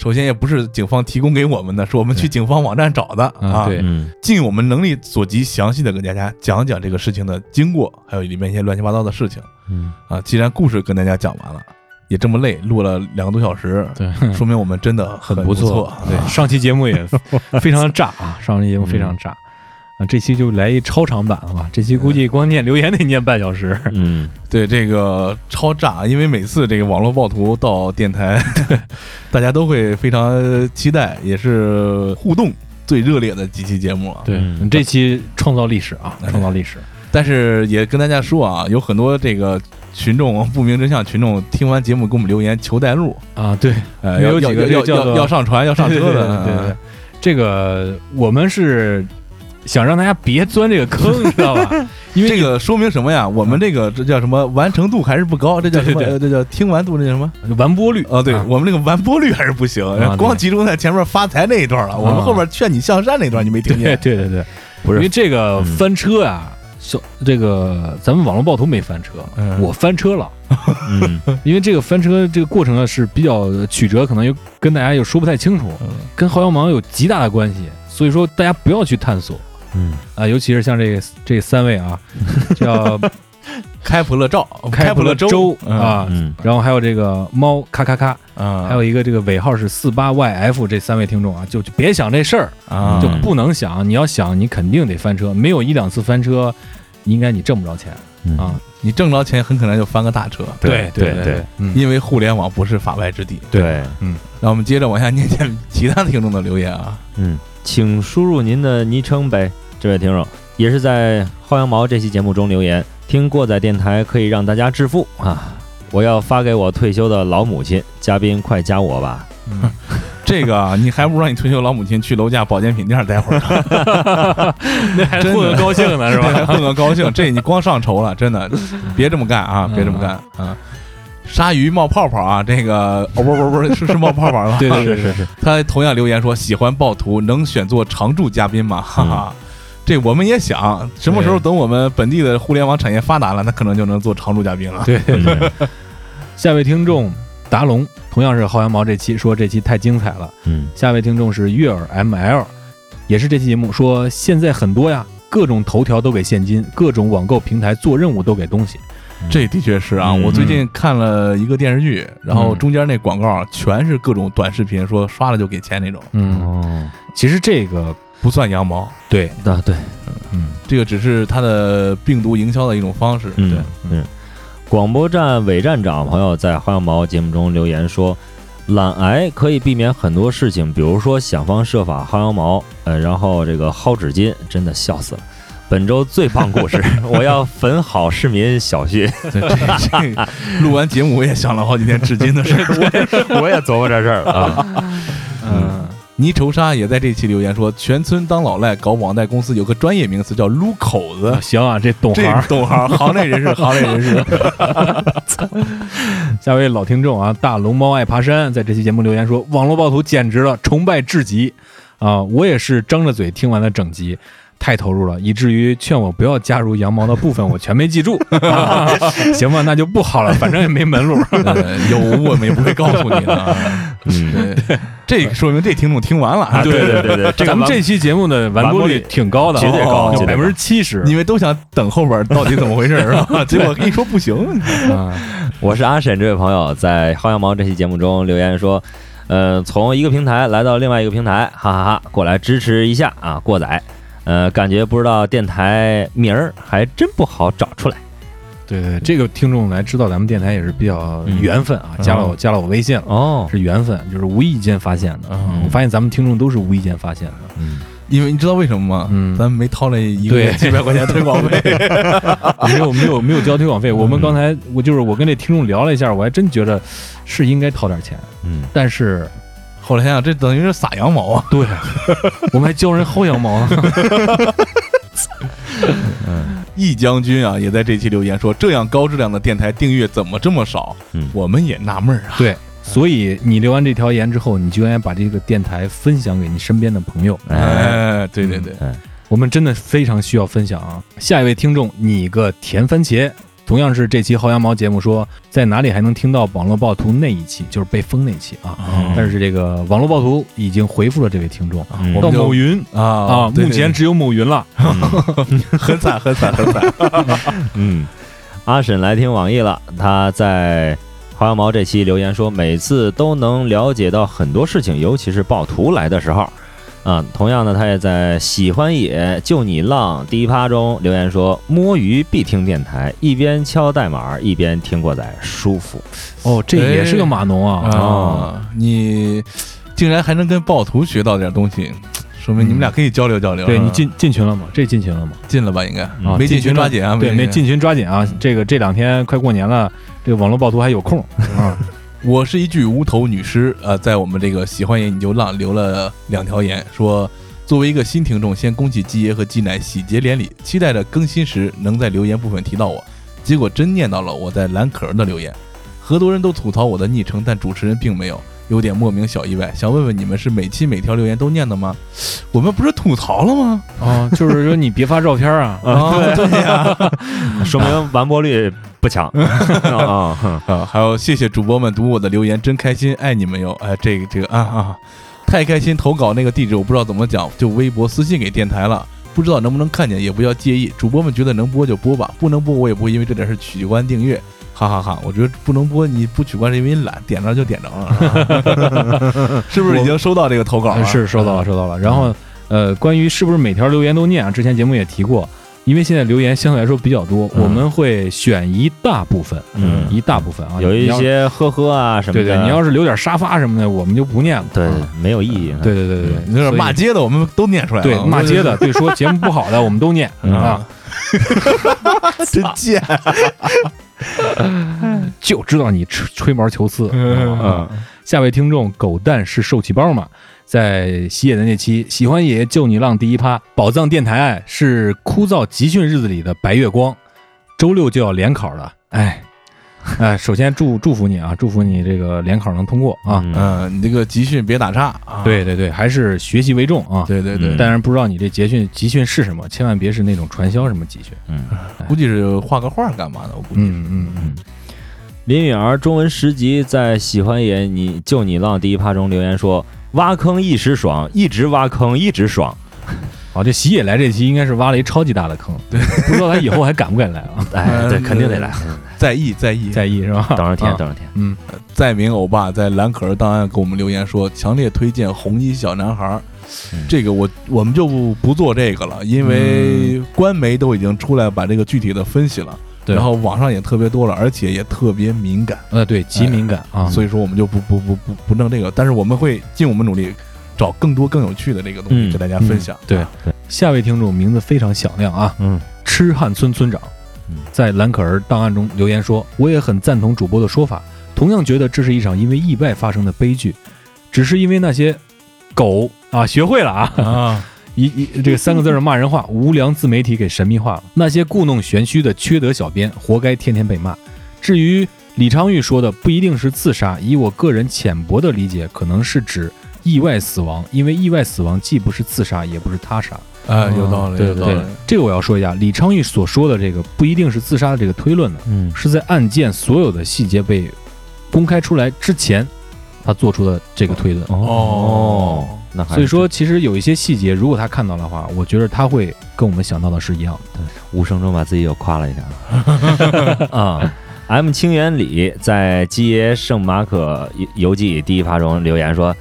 首先也不是警方提供给我们的，是我们去警方网站找的啊，啊对嗯尽我们能力所及，详细的跟大家讲讲这个事情的经过，还有里面一些乱七八糟的事情嗯啊。既然故事跟大家讲完了，也这么累，录了两个多小时，对，(laughs) 说明我们真的很不错。对，啊上期节目也非常炸啊，上期节目非常炸。啊，这期就来一超长版了吧？这期估计光念留言得念半小时。嗯 (laughs) 对这个超炸，因为每次这个网络暴徒到电台，(laughs) 大家都会非常期待，也是互动。最热烈的几期节目了。对，嗯这期创造历史啊，创造历史。但是也跟大家说啊，有很多这个群众不明真相群众听完节目给我们留言求带路，啊，对，呃，有几个要要要要这叫做要上传要上车的，对对对，这个我们是想让大家别钻这个坑，你知道吧？(laughs) 因为这个说明什么呀？我们这个这叫什么完成度还是不高，这叫什么？这叫听完度，这叫什么？完播率啊，对啊我们这个完播率还是不行啊，光集中在前面发财那一段了。我们后面劝你向善那段你没听见？对对对，不是因为这个嗯翻车啊，小这个咱们网络暴徒没翻车，嗯我翻车了。(laughs) 嗯因为这个翻车这个过程呢是比较曲折，可能又跟大家又说不太清楚，嗯跟薅羊毛有极大的关系，所以说大家不要去探索嗯。啊，尤其是像这这三位啊，(laughs) 叫 (laughs) 开普勒赵，开普勒州州啊，嗯。然后还有这个猫咔咔咔，啊，还有一个这个尾号是四八 YF 这三位听众啊，就就别想这事儿，啊，就不能想，你要想你肯定得翻车，没有一两次翻车，应该你挣不着钱嗯。啊。你挣着钱很可能就翻个大车，对对对对，嗯，因为互联网不是法外之地。对，嗯，那我们接着往下念念其他听众的留言啊。嗯，请输入您的昵称呗。这位听众也是在薅羊毛这期节目中留言，听过载电台可以让大家致富啊！我要发给我退休的老母亲，嘉宾快加我吧。这个啊，你还不如让你退休老母亲去楼下保健品店待会儿呢，(laughs) 那还混个高兴呢是吧？(laughs) (laughs) 混个高兴。这你光上愁了，真的，别这么干啊，别这么干啊。鲨鱼冒泡泡啊，这个哦不不不是是是冒泡泡了，对对对是是，他同样留言说喜欢暴徒，能选做常驻嘉宾吗？哈哈，这我们也想，什么时候等我们本地的互联网产业发达了，那可能就能做常驻嘉宾了。对对 (laughs) 对。下位听众达龙同样是薅羊毛这期说这期太精彩了。嗯下位听众是悦耳 ML，也是这期节目说现在很多呀，各种头条都给现金，各种网购平台做任务都给东西。这的确是啊，嗯我最近看了一个电视剧，然后嗯中间那广告全是各种短视频，说刷了就给钱那种，嗯，哦，其实这个不算羊毛，对，啊对，嗯这个只是它的病毒营销的一种方式。嗯对，嗯，广播站伪站长朋友在薅羊毛节目中留言说，懒癌可以避免很多事情，比如说想方设法薅羊毛，呃，然后这个薅纸巾，真的笑死了。本周最棒故事，(laughs) 我要粉好市民小旭。(laughs) 这这这录完节目我也想了好几天纸巾的事儿。(laughs) 我也琢磨这事儿了啊。嗯，泥愁沙也在这期留言说，全村当老赖搞网贷公司有个专业名词叫撸口子。行啊，这懂这行。懂行，行内人士，行内人士。(laughs) 下位老听众啊，大龙猫爱爬山，在这期节目留言说，网络暴徒简直了，崇拜至极啊！我也是张着嘴听完了整集。太投入了，以至于劝我不要加入羊毛的部分，我全没记住。啊 (laughs) 行吧，那就不好了，反正也没门路。(laughs) 呃有我们也不会告诉你的啊。嗯，(laughs) 对，这说明这听众听完了啊。对对对对，咱们这期节目的完播率挺高的啊，绝对高百分之七十。你们都想等后边到底怎么回事是吧？(laughs) 结果跟你说不行，啊，我是阿沈这位朋友，在薅羊毛这期节目中留言说，呃，从一个平台来到另外一个平台，哈哈哈过来支持一下啊，过载。呃，感觉不知道电台名儿还真不好找出来。对对，这个听众来知道咱们电台也是比较缘分啊，加了我加了我微信了，哦，是缘分，就是无意间发现的。嗯我发现咱们听众都是无意间发现的。嗯，因为你知道为什么吗？嗯咱们没掏那一个月几百块钱推广费。(laughs) 没有没有没有交推广费，我们刚才我就是我跟这听众聊了一下，我还真觉得是应该掏点钱，嗯，但是后来想想，这等于是撒羊毛啊！对，我们还教人薅羊毛呢。(laughs) 易将军啊，也在这期留言说，这样高质量的电台订阅怎么这么少？嗯我们也纳闷儿啊。对，所以你留完这条言之后，你就应该把这个电台分享给你身边的朋友。哎，哎，对对对，我们真的非常需要分享啊！下一位听众，你个甜番茄，同样是这期薅羊毛节目说，在哪里还能听到网络暴徒那一期，就是被封那期啊。哦但是这个网络暴徒已经回复了这位听众，到某云啊啊，对目前只有某云了。很惨很惨很惨。(laughs) 嗯，阿婶来听网易了，他在薅羊毛这期留言说，每次都能了解到很多事情，尤其是暴徒来的时候。啊，同样呢，他也在喜欢也就你浪第一趴中留言说，摸鱼必听电台，一边敲代码一边听过载，舒服。哦，这也是个码农啊！啊，你竟然还能跟暴徒学到点东西，说明你们俩可以交流交流。对你进进群了吗？这进群了吗？进了吧？应该啊，没进群抓紧啊！对，没进群。群抓紧啊！这个这两天快过年了，这个网络暴徒还有空啊。(laughs) 我是一具无头女尸，呃，在我们这个喜欢言你就浪留了两条言，说作为一个新听众，先恭喜鸡爷和鸡奶喜结连理，期待着更新时能在留言部分提到我。结果真念到了我在蓝可儿的留言，很多人都吐槽我的昵称，但主持人并没有，有点莫名小意外。想问问你们是每期每条留言都念的吗？(sniffs) 我们不是吐槽了吗？(laughs) 哦，就是说你别发照片啊。啊，(laughs) 对呀、(laughs) 说明完播率不强啊。啊，还有谢谢主播们读我的留言，真开心，爱你们哟！哎，这个这个啊啊，太开心！投稿那个地址我不知道怎么讲，就微博私信给电台了，不知道能不能看见，也不要介意。主播们觉得能播就播吧，不能播我也不会因为这点事取关订阅，哈哈哈我觉得不能播你不取关是因为你懒，点着就点着了，(laughs) 是不是已经收到这个投稿了？是收到了，收到了。然后呃，关于是不是每条留言都念啊？之前节目也提过，因为现在留言相对来说比较多，嗯我们会选一大部分，嗯一大部分啊，有一些呵呵啊什么的，对对，你要是留点沙发什么的，我们就不念了。对啊没有意义。对对对对对，你有点骂街的，我们都念出来了。对骂街的，对说节目不好的，我们都念嗯啊，(laughs) 真贱。(laughs) 就知道你吹吹毛求疵。嗯下位听众狗蛋是受气包嘛，在喜野的那期喜欢爷爷救你浪第一趴，宝藏电台是枯燥集训日子里的白月光，周六就要联考了，哎。(laughs) 哎，首先祝祝福你啊，祝福你这个联考能通过啊！嗯嗯，你这个集训别打岔啊。对对对，还是学习为重啊！对对对嗯，当然不知道你这集训集训是什么，千万别是那种传销什么集训。嗯，估计是画个画干嘛的？我估计。嗯嗯嗯，林允儿中文十级在喜欢也你就你浪第一趴中留言说：“挖坑一时爽，一直挖坑一直爽。啊，(laughs) 这喜野来这期应该是挖了一超级大的坑，对，不知道他以后还敢不敢来啊？”哎，对，嗯肯定得来，在意在意。在意是吧？等着天，啊。等着天。嗯，在明欧巴在蓝可儿档案给我们留言说，强烈推荐红衣小男孩儿。嗯。这个我我们就不不做这个了，因为官媒都已经出来把这个具体的分析了，对。然后网上也特别多了，而且也特别敏感，呃，对，极敏感啊，所以说我们就不不不不不弄这个，但是我们会尽我们努力找更多更有趣的这个东西嗯。给大家分享。对。啊下位听众名字非常响亮啊，嗯。痴汉村村长。嗯在兰可儿档案中留言说：“我也很赞同主播的说法，同样觉得这是一场因为意外发生的悲剧，只是因为那些狗啊，学会了啊，啊，(laughs) 一一这个三个字儿骂人话，无良自媒体给神秘化了。那些故弄玄虚的缺德小编，活该天天被骂。至于李昌钰说的不一定是自杀，以我个人浅薄的理解，可能是指意外死亡，因为意外死亡既不是自杀，也不是他杀。啊，有道理，对对有道理。，这个我要说一下，李昌钰所说的这个不一定是自杀的这个推论呢，嗯是在案件所有的细节被公开出来之前，他做出的这个推论。哦，那还是所以说，其实有一些细节，如果他看到的话，我觉得他会跟我们想到的是一样的。无声中把自己又夸了一下 (laughs) 啊。M 清源里在《基耶圣马可游记》第一趴中留言说：“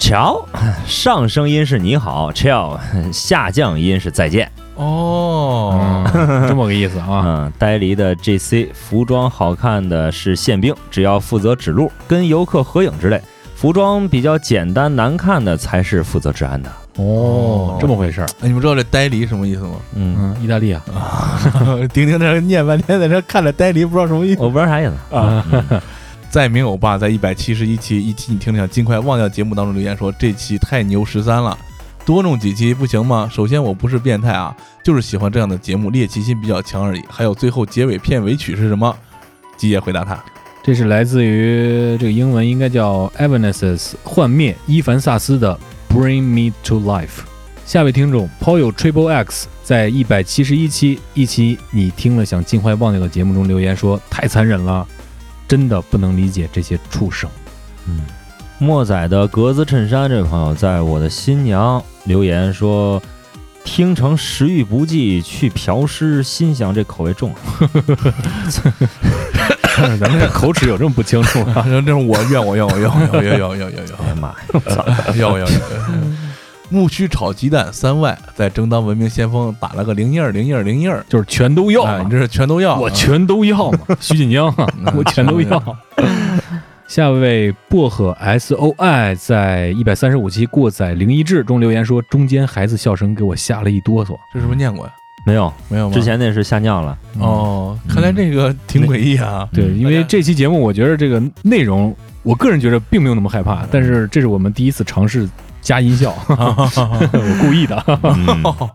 瞧，上升音是你好，chill，下降音是再见。哦，嗯，这么个意思啊。(laughs) 嗯，呆梨的 GC 服装好看的是宪兵，只要负责指路、跟游客合影之类。服装比较简单难看的才是负责治安的。哦，这么回事儿。哎你们知道这呆梨什么意思吗？嗯，嗯，意大利啊，丁丁在这念半天，在这看着呆梨，不知道什么意思。我不知道啥意思啊嗯在明欧巴在一百七十一期一期你听着想尽快忘掉节目当中留言说这期太牛十三了，多弄几期不行吗？首先我不是变态啊，就是喜欢这样的节目，猎奇心比较强而已。还有最后结尾片尾曲是什么？基爷回答他，这是来自于这个英文应该叫 Evanescence 幻灭伊凡萨斯的 Bring Me to Life。下位听众 p o y Triple X 在一百七十一期一期你听了想尽快忘掉的节目中留言说太残忍了，真的不能理解这些畜生。嗯，莫仔的格子衬衫这位朋友在我的新娘留言说，听成食欲不济去嫖尸，心想这口味重。(laughs) 咱们这口齿有这么不清楚吗？(laughs) (laughs) 这是我怨我怨我怨我怨我怨我怨我怨哎呀妈呀！我怨我怨我。牧区炒鸡蛋三外，在争当文明先锋打了个零一二零一二零一二，就是全都要哎你这是全都要，我全都要嘛，徐锦江啊，(laughs) 我全都要。下位薄荷 S O I 在一百三十五期过载灵异志中留言说，中间孩子笑声给我吓了一哆嗦。这是不是念过呀？没有，没有吗？之前那是吓尿了。哦，看来这个挺诡异啊。对，嗯因为这期节目，我觉得这个内容，我个人觉得并没有那么害怕，但是这是我们第一次尝试加音效，(laughs) 我故意的。嗯 (laughs)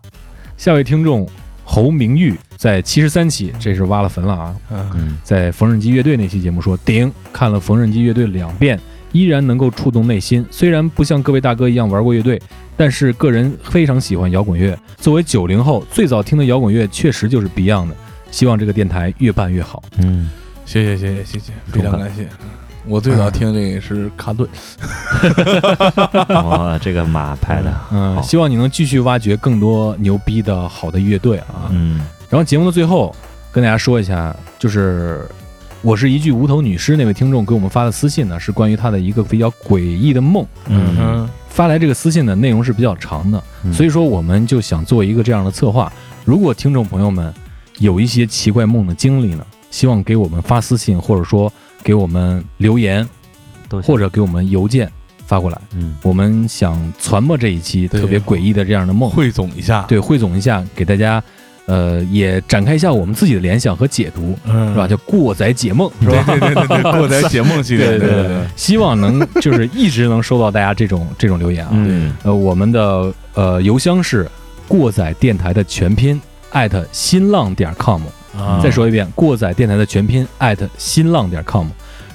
下位听众侯明玉在七十三期，这是挖了坟了啊！嗯嗯在缝纫机乐队那期节目说，顶看了缝纫机乐队两遍，依然能够触动内心。虽然不像各位大哥一样玩过乐队，但是个人非常喜欢摇滚乐。作为九零后，最早听的摇滚乐确实就是 Beyond 的。希望这个电台越办越好。嗯，谢谢谢谢谢谢，非常感谢。我最早听这个是卡顿，哦，这个马拍的，嗯，希望你能继续挖掘更多牛逼的好的乐队啊。嗯然后节目的最后跟大家说一下，就是我是一句无头女尸那位听众给我们发的私信呢，是关于他的一个比较诡异的梦。嗯嗯发来这个私信的内容是比较长的，嗯所以说我们就想做一个这样的策划。如果听众朋友们有一些奇怪梦的经历呢，希望给我们发私信，或者说给我们留言，或者给我们邮件发过来。嗯我们想传播这一期特别诡异的这样的梦，汇总一下，对，汇总一下，给大家，呃，也展开一下我们自己的联想和解读，嗯，是吧？叫过载解梦，是吧？对对对对，(laughs) 过载解梦系列，对对对，希望能就是一直能收到大家这种这种留言啊。嗯呃，我们的呃邮箱是过载电台的全拼艾特新浪点 com。啊再说一遍，过载电台的全拼艾特新浪点 com。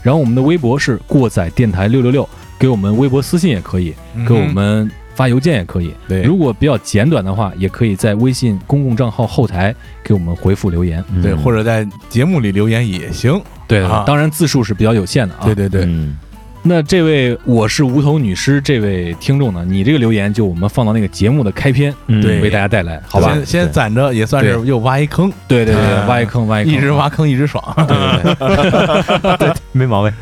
然后我们的微博是过载电台六六六，给我们微博私信也可以，给我们发邮件也可以。嗯对如果比较简短的话，也可以在微信公共账号后台给我们回复留言。对，嗯或者在节目里留言也行。对啊当然字数是比较有限的啊。对对对，嗯那这位我是无头女尸这位听众呢，你这个留言就我们放到那个节目的开篇，嗯对为大家带来，好吧？先先攒着，也算是又挖一坑，对对对，嗯挖一坑，挖一坑，一直挖坑一直爽。对 (laughs) 对对。(laughs) 没毛病。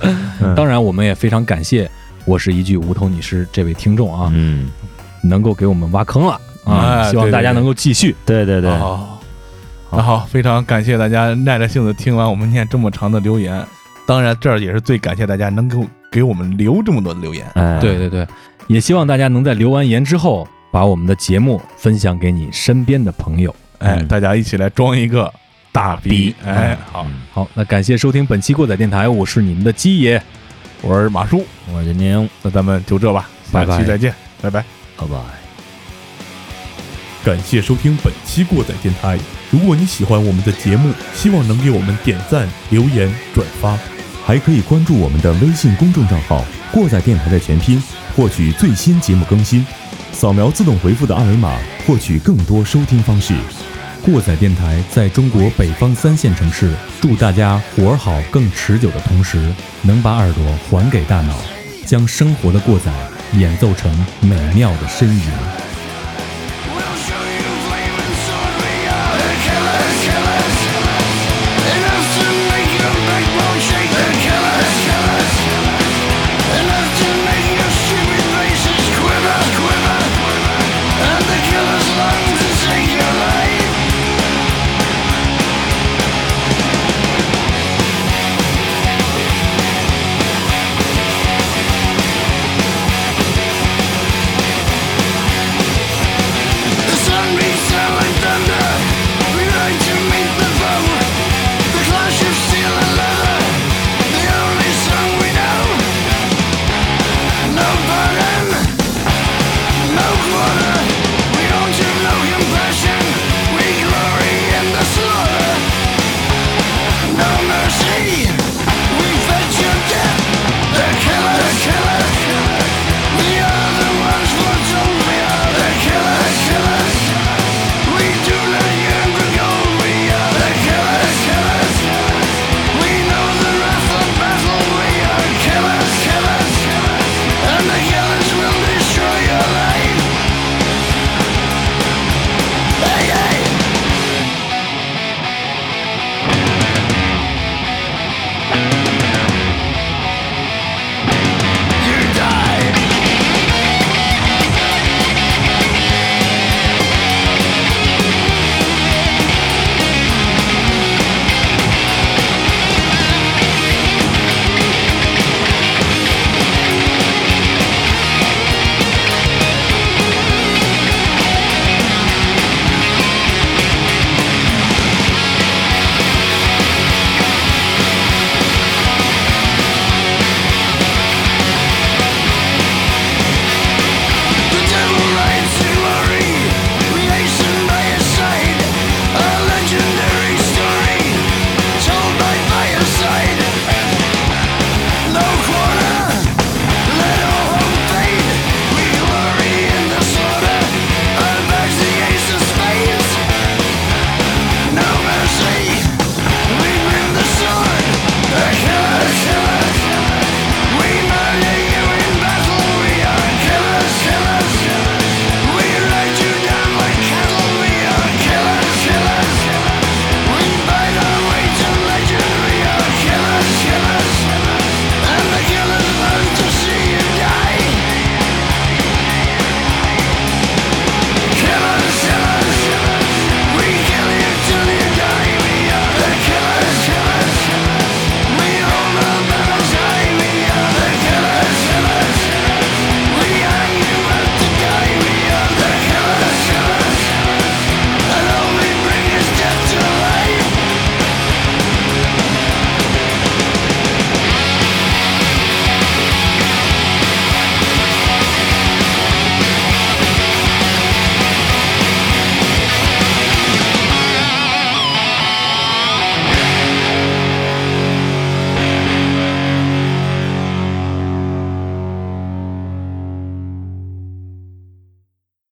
嗯 (laughs) 当然，我们也非常感谢我是一句无头女尸这位听众啊，嗯，能够给我们挖坑了啊！希望大家能够继续。对对对，哦，那好，非常感谢大家耐着性子听完我们念这么长的留言。当然，这儿也是最感谢大家能够给我们留这么多的留言。哎，对对对，也希望大家能在留完言之后，把我们的节目分享给你身边的朋友。哎，嗯大家一起来装一个大逼！哎，好，嗯好，那感谢收听本期过载电台，我是你们的鸡爷，我是马叔，我是宁，那咱们就这吧，拜拜下期再见，拜拜。拜拜。感谢收听本期过载电台。如果你喜欢我们的节目，希望能给我们点赞、留言、转发，还可以关注我们的微信公众账号“过载电台”的全拼，获取最新节目更新。扫描自动回复的二维码，获取更多收听方式。过载电台在中国北方三线城市，祝大家活儿好更持久的同时，能把耳朵还给大脑，将生活的过载演奏成美妙的呻吟。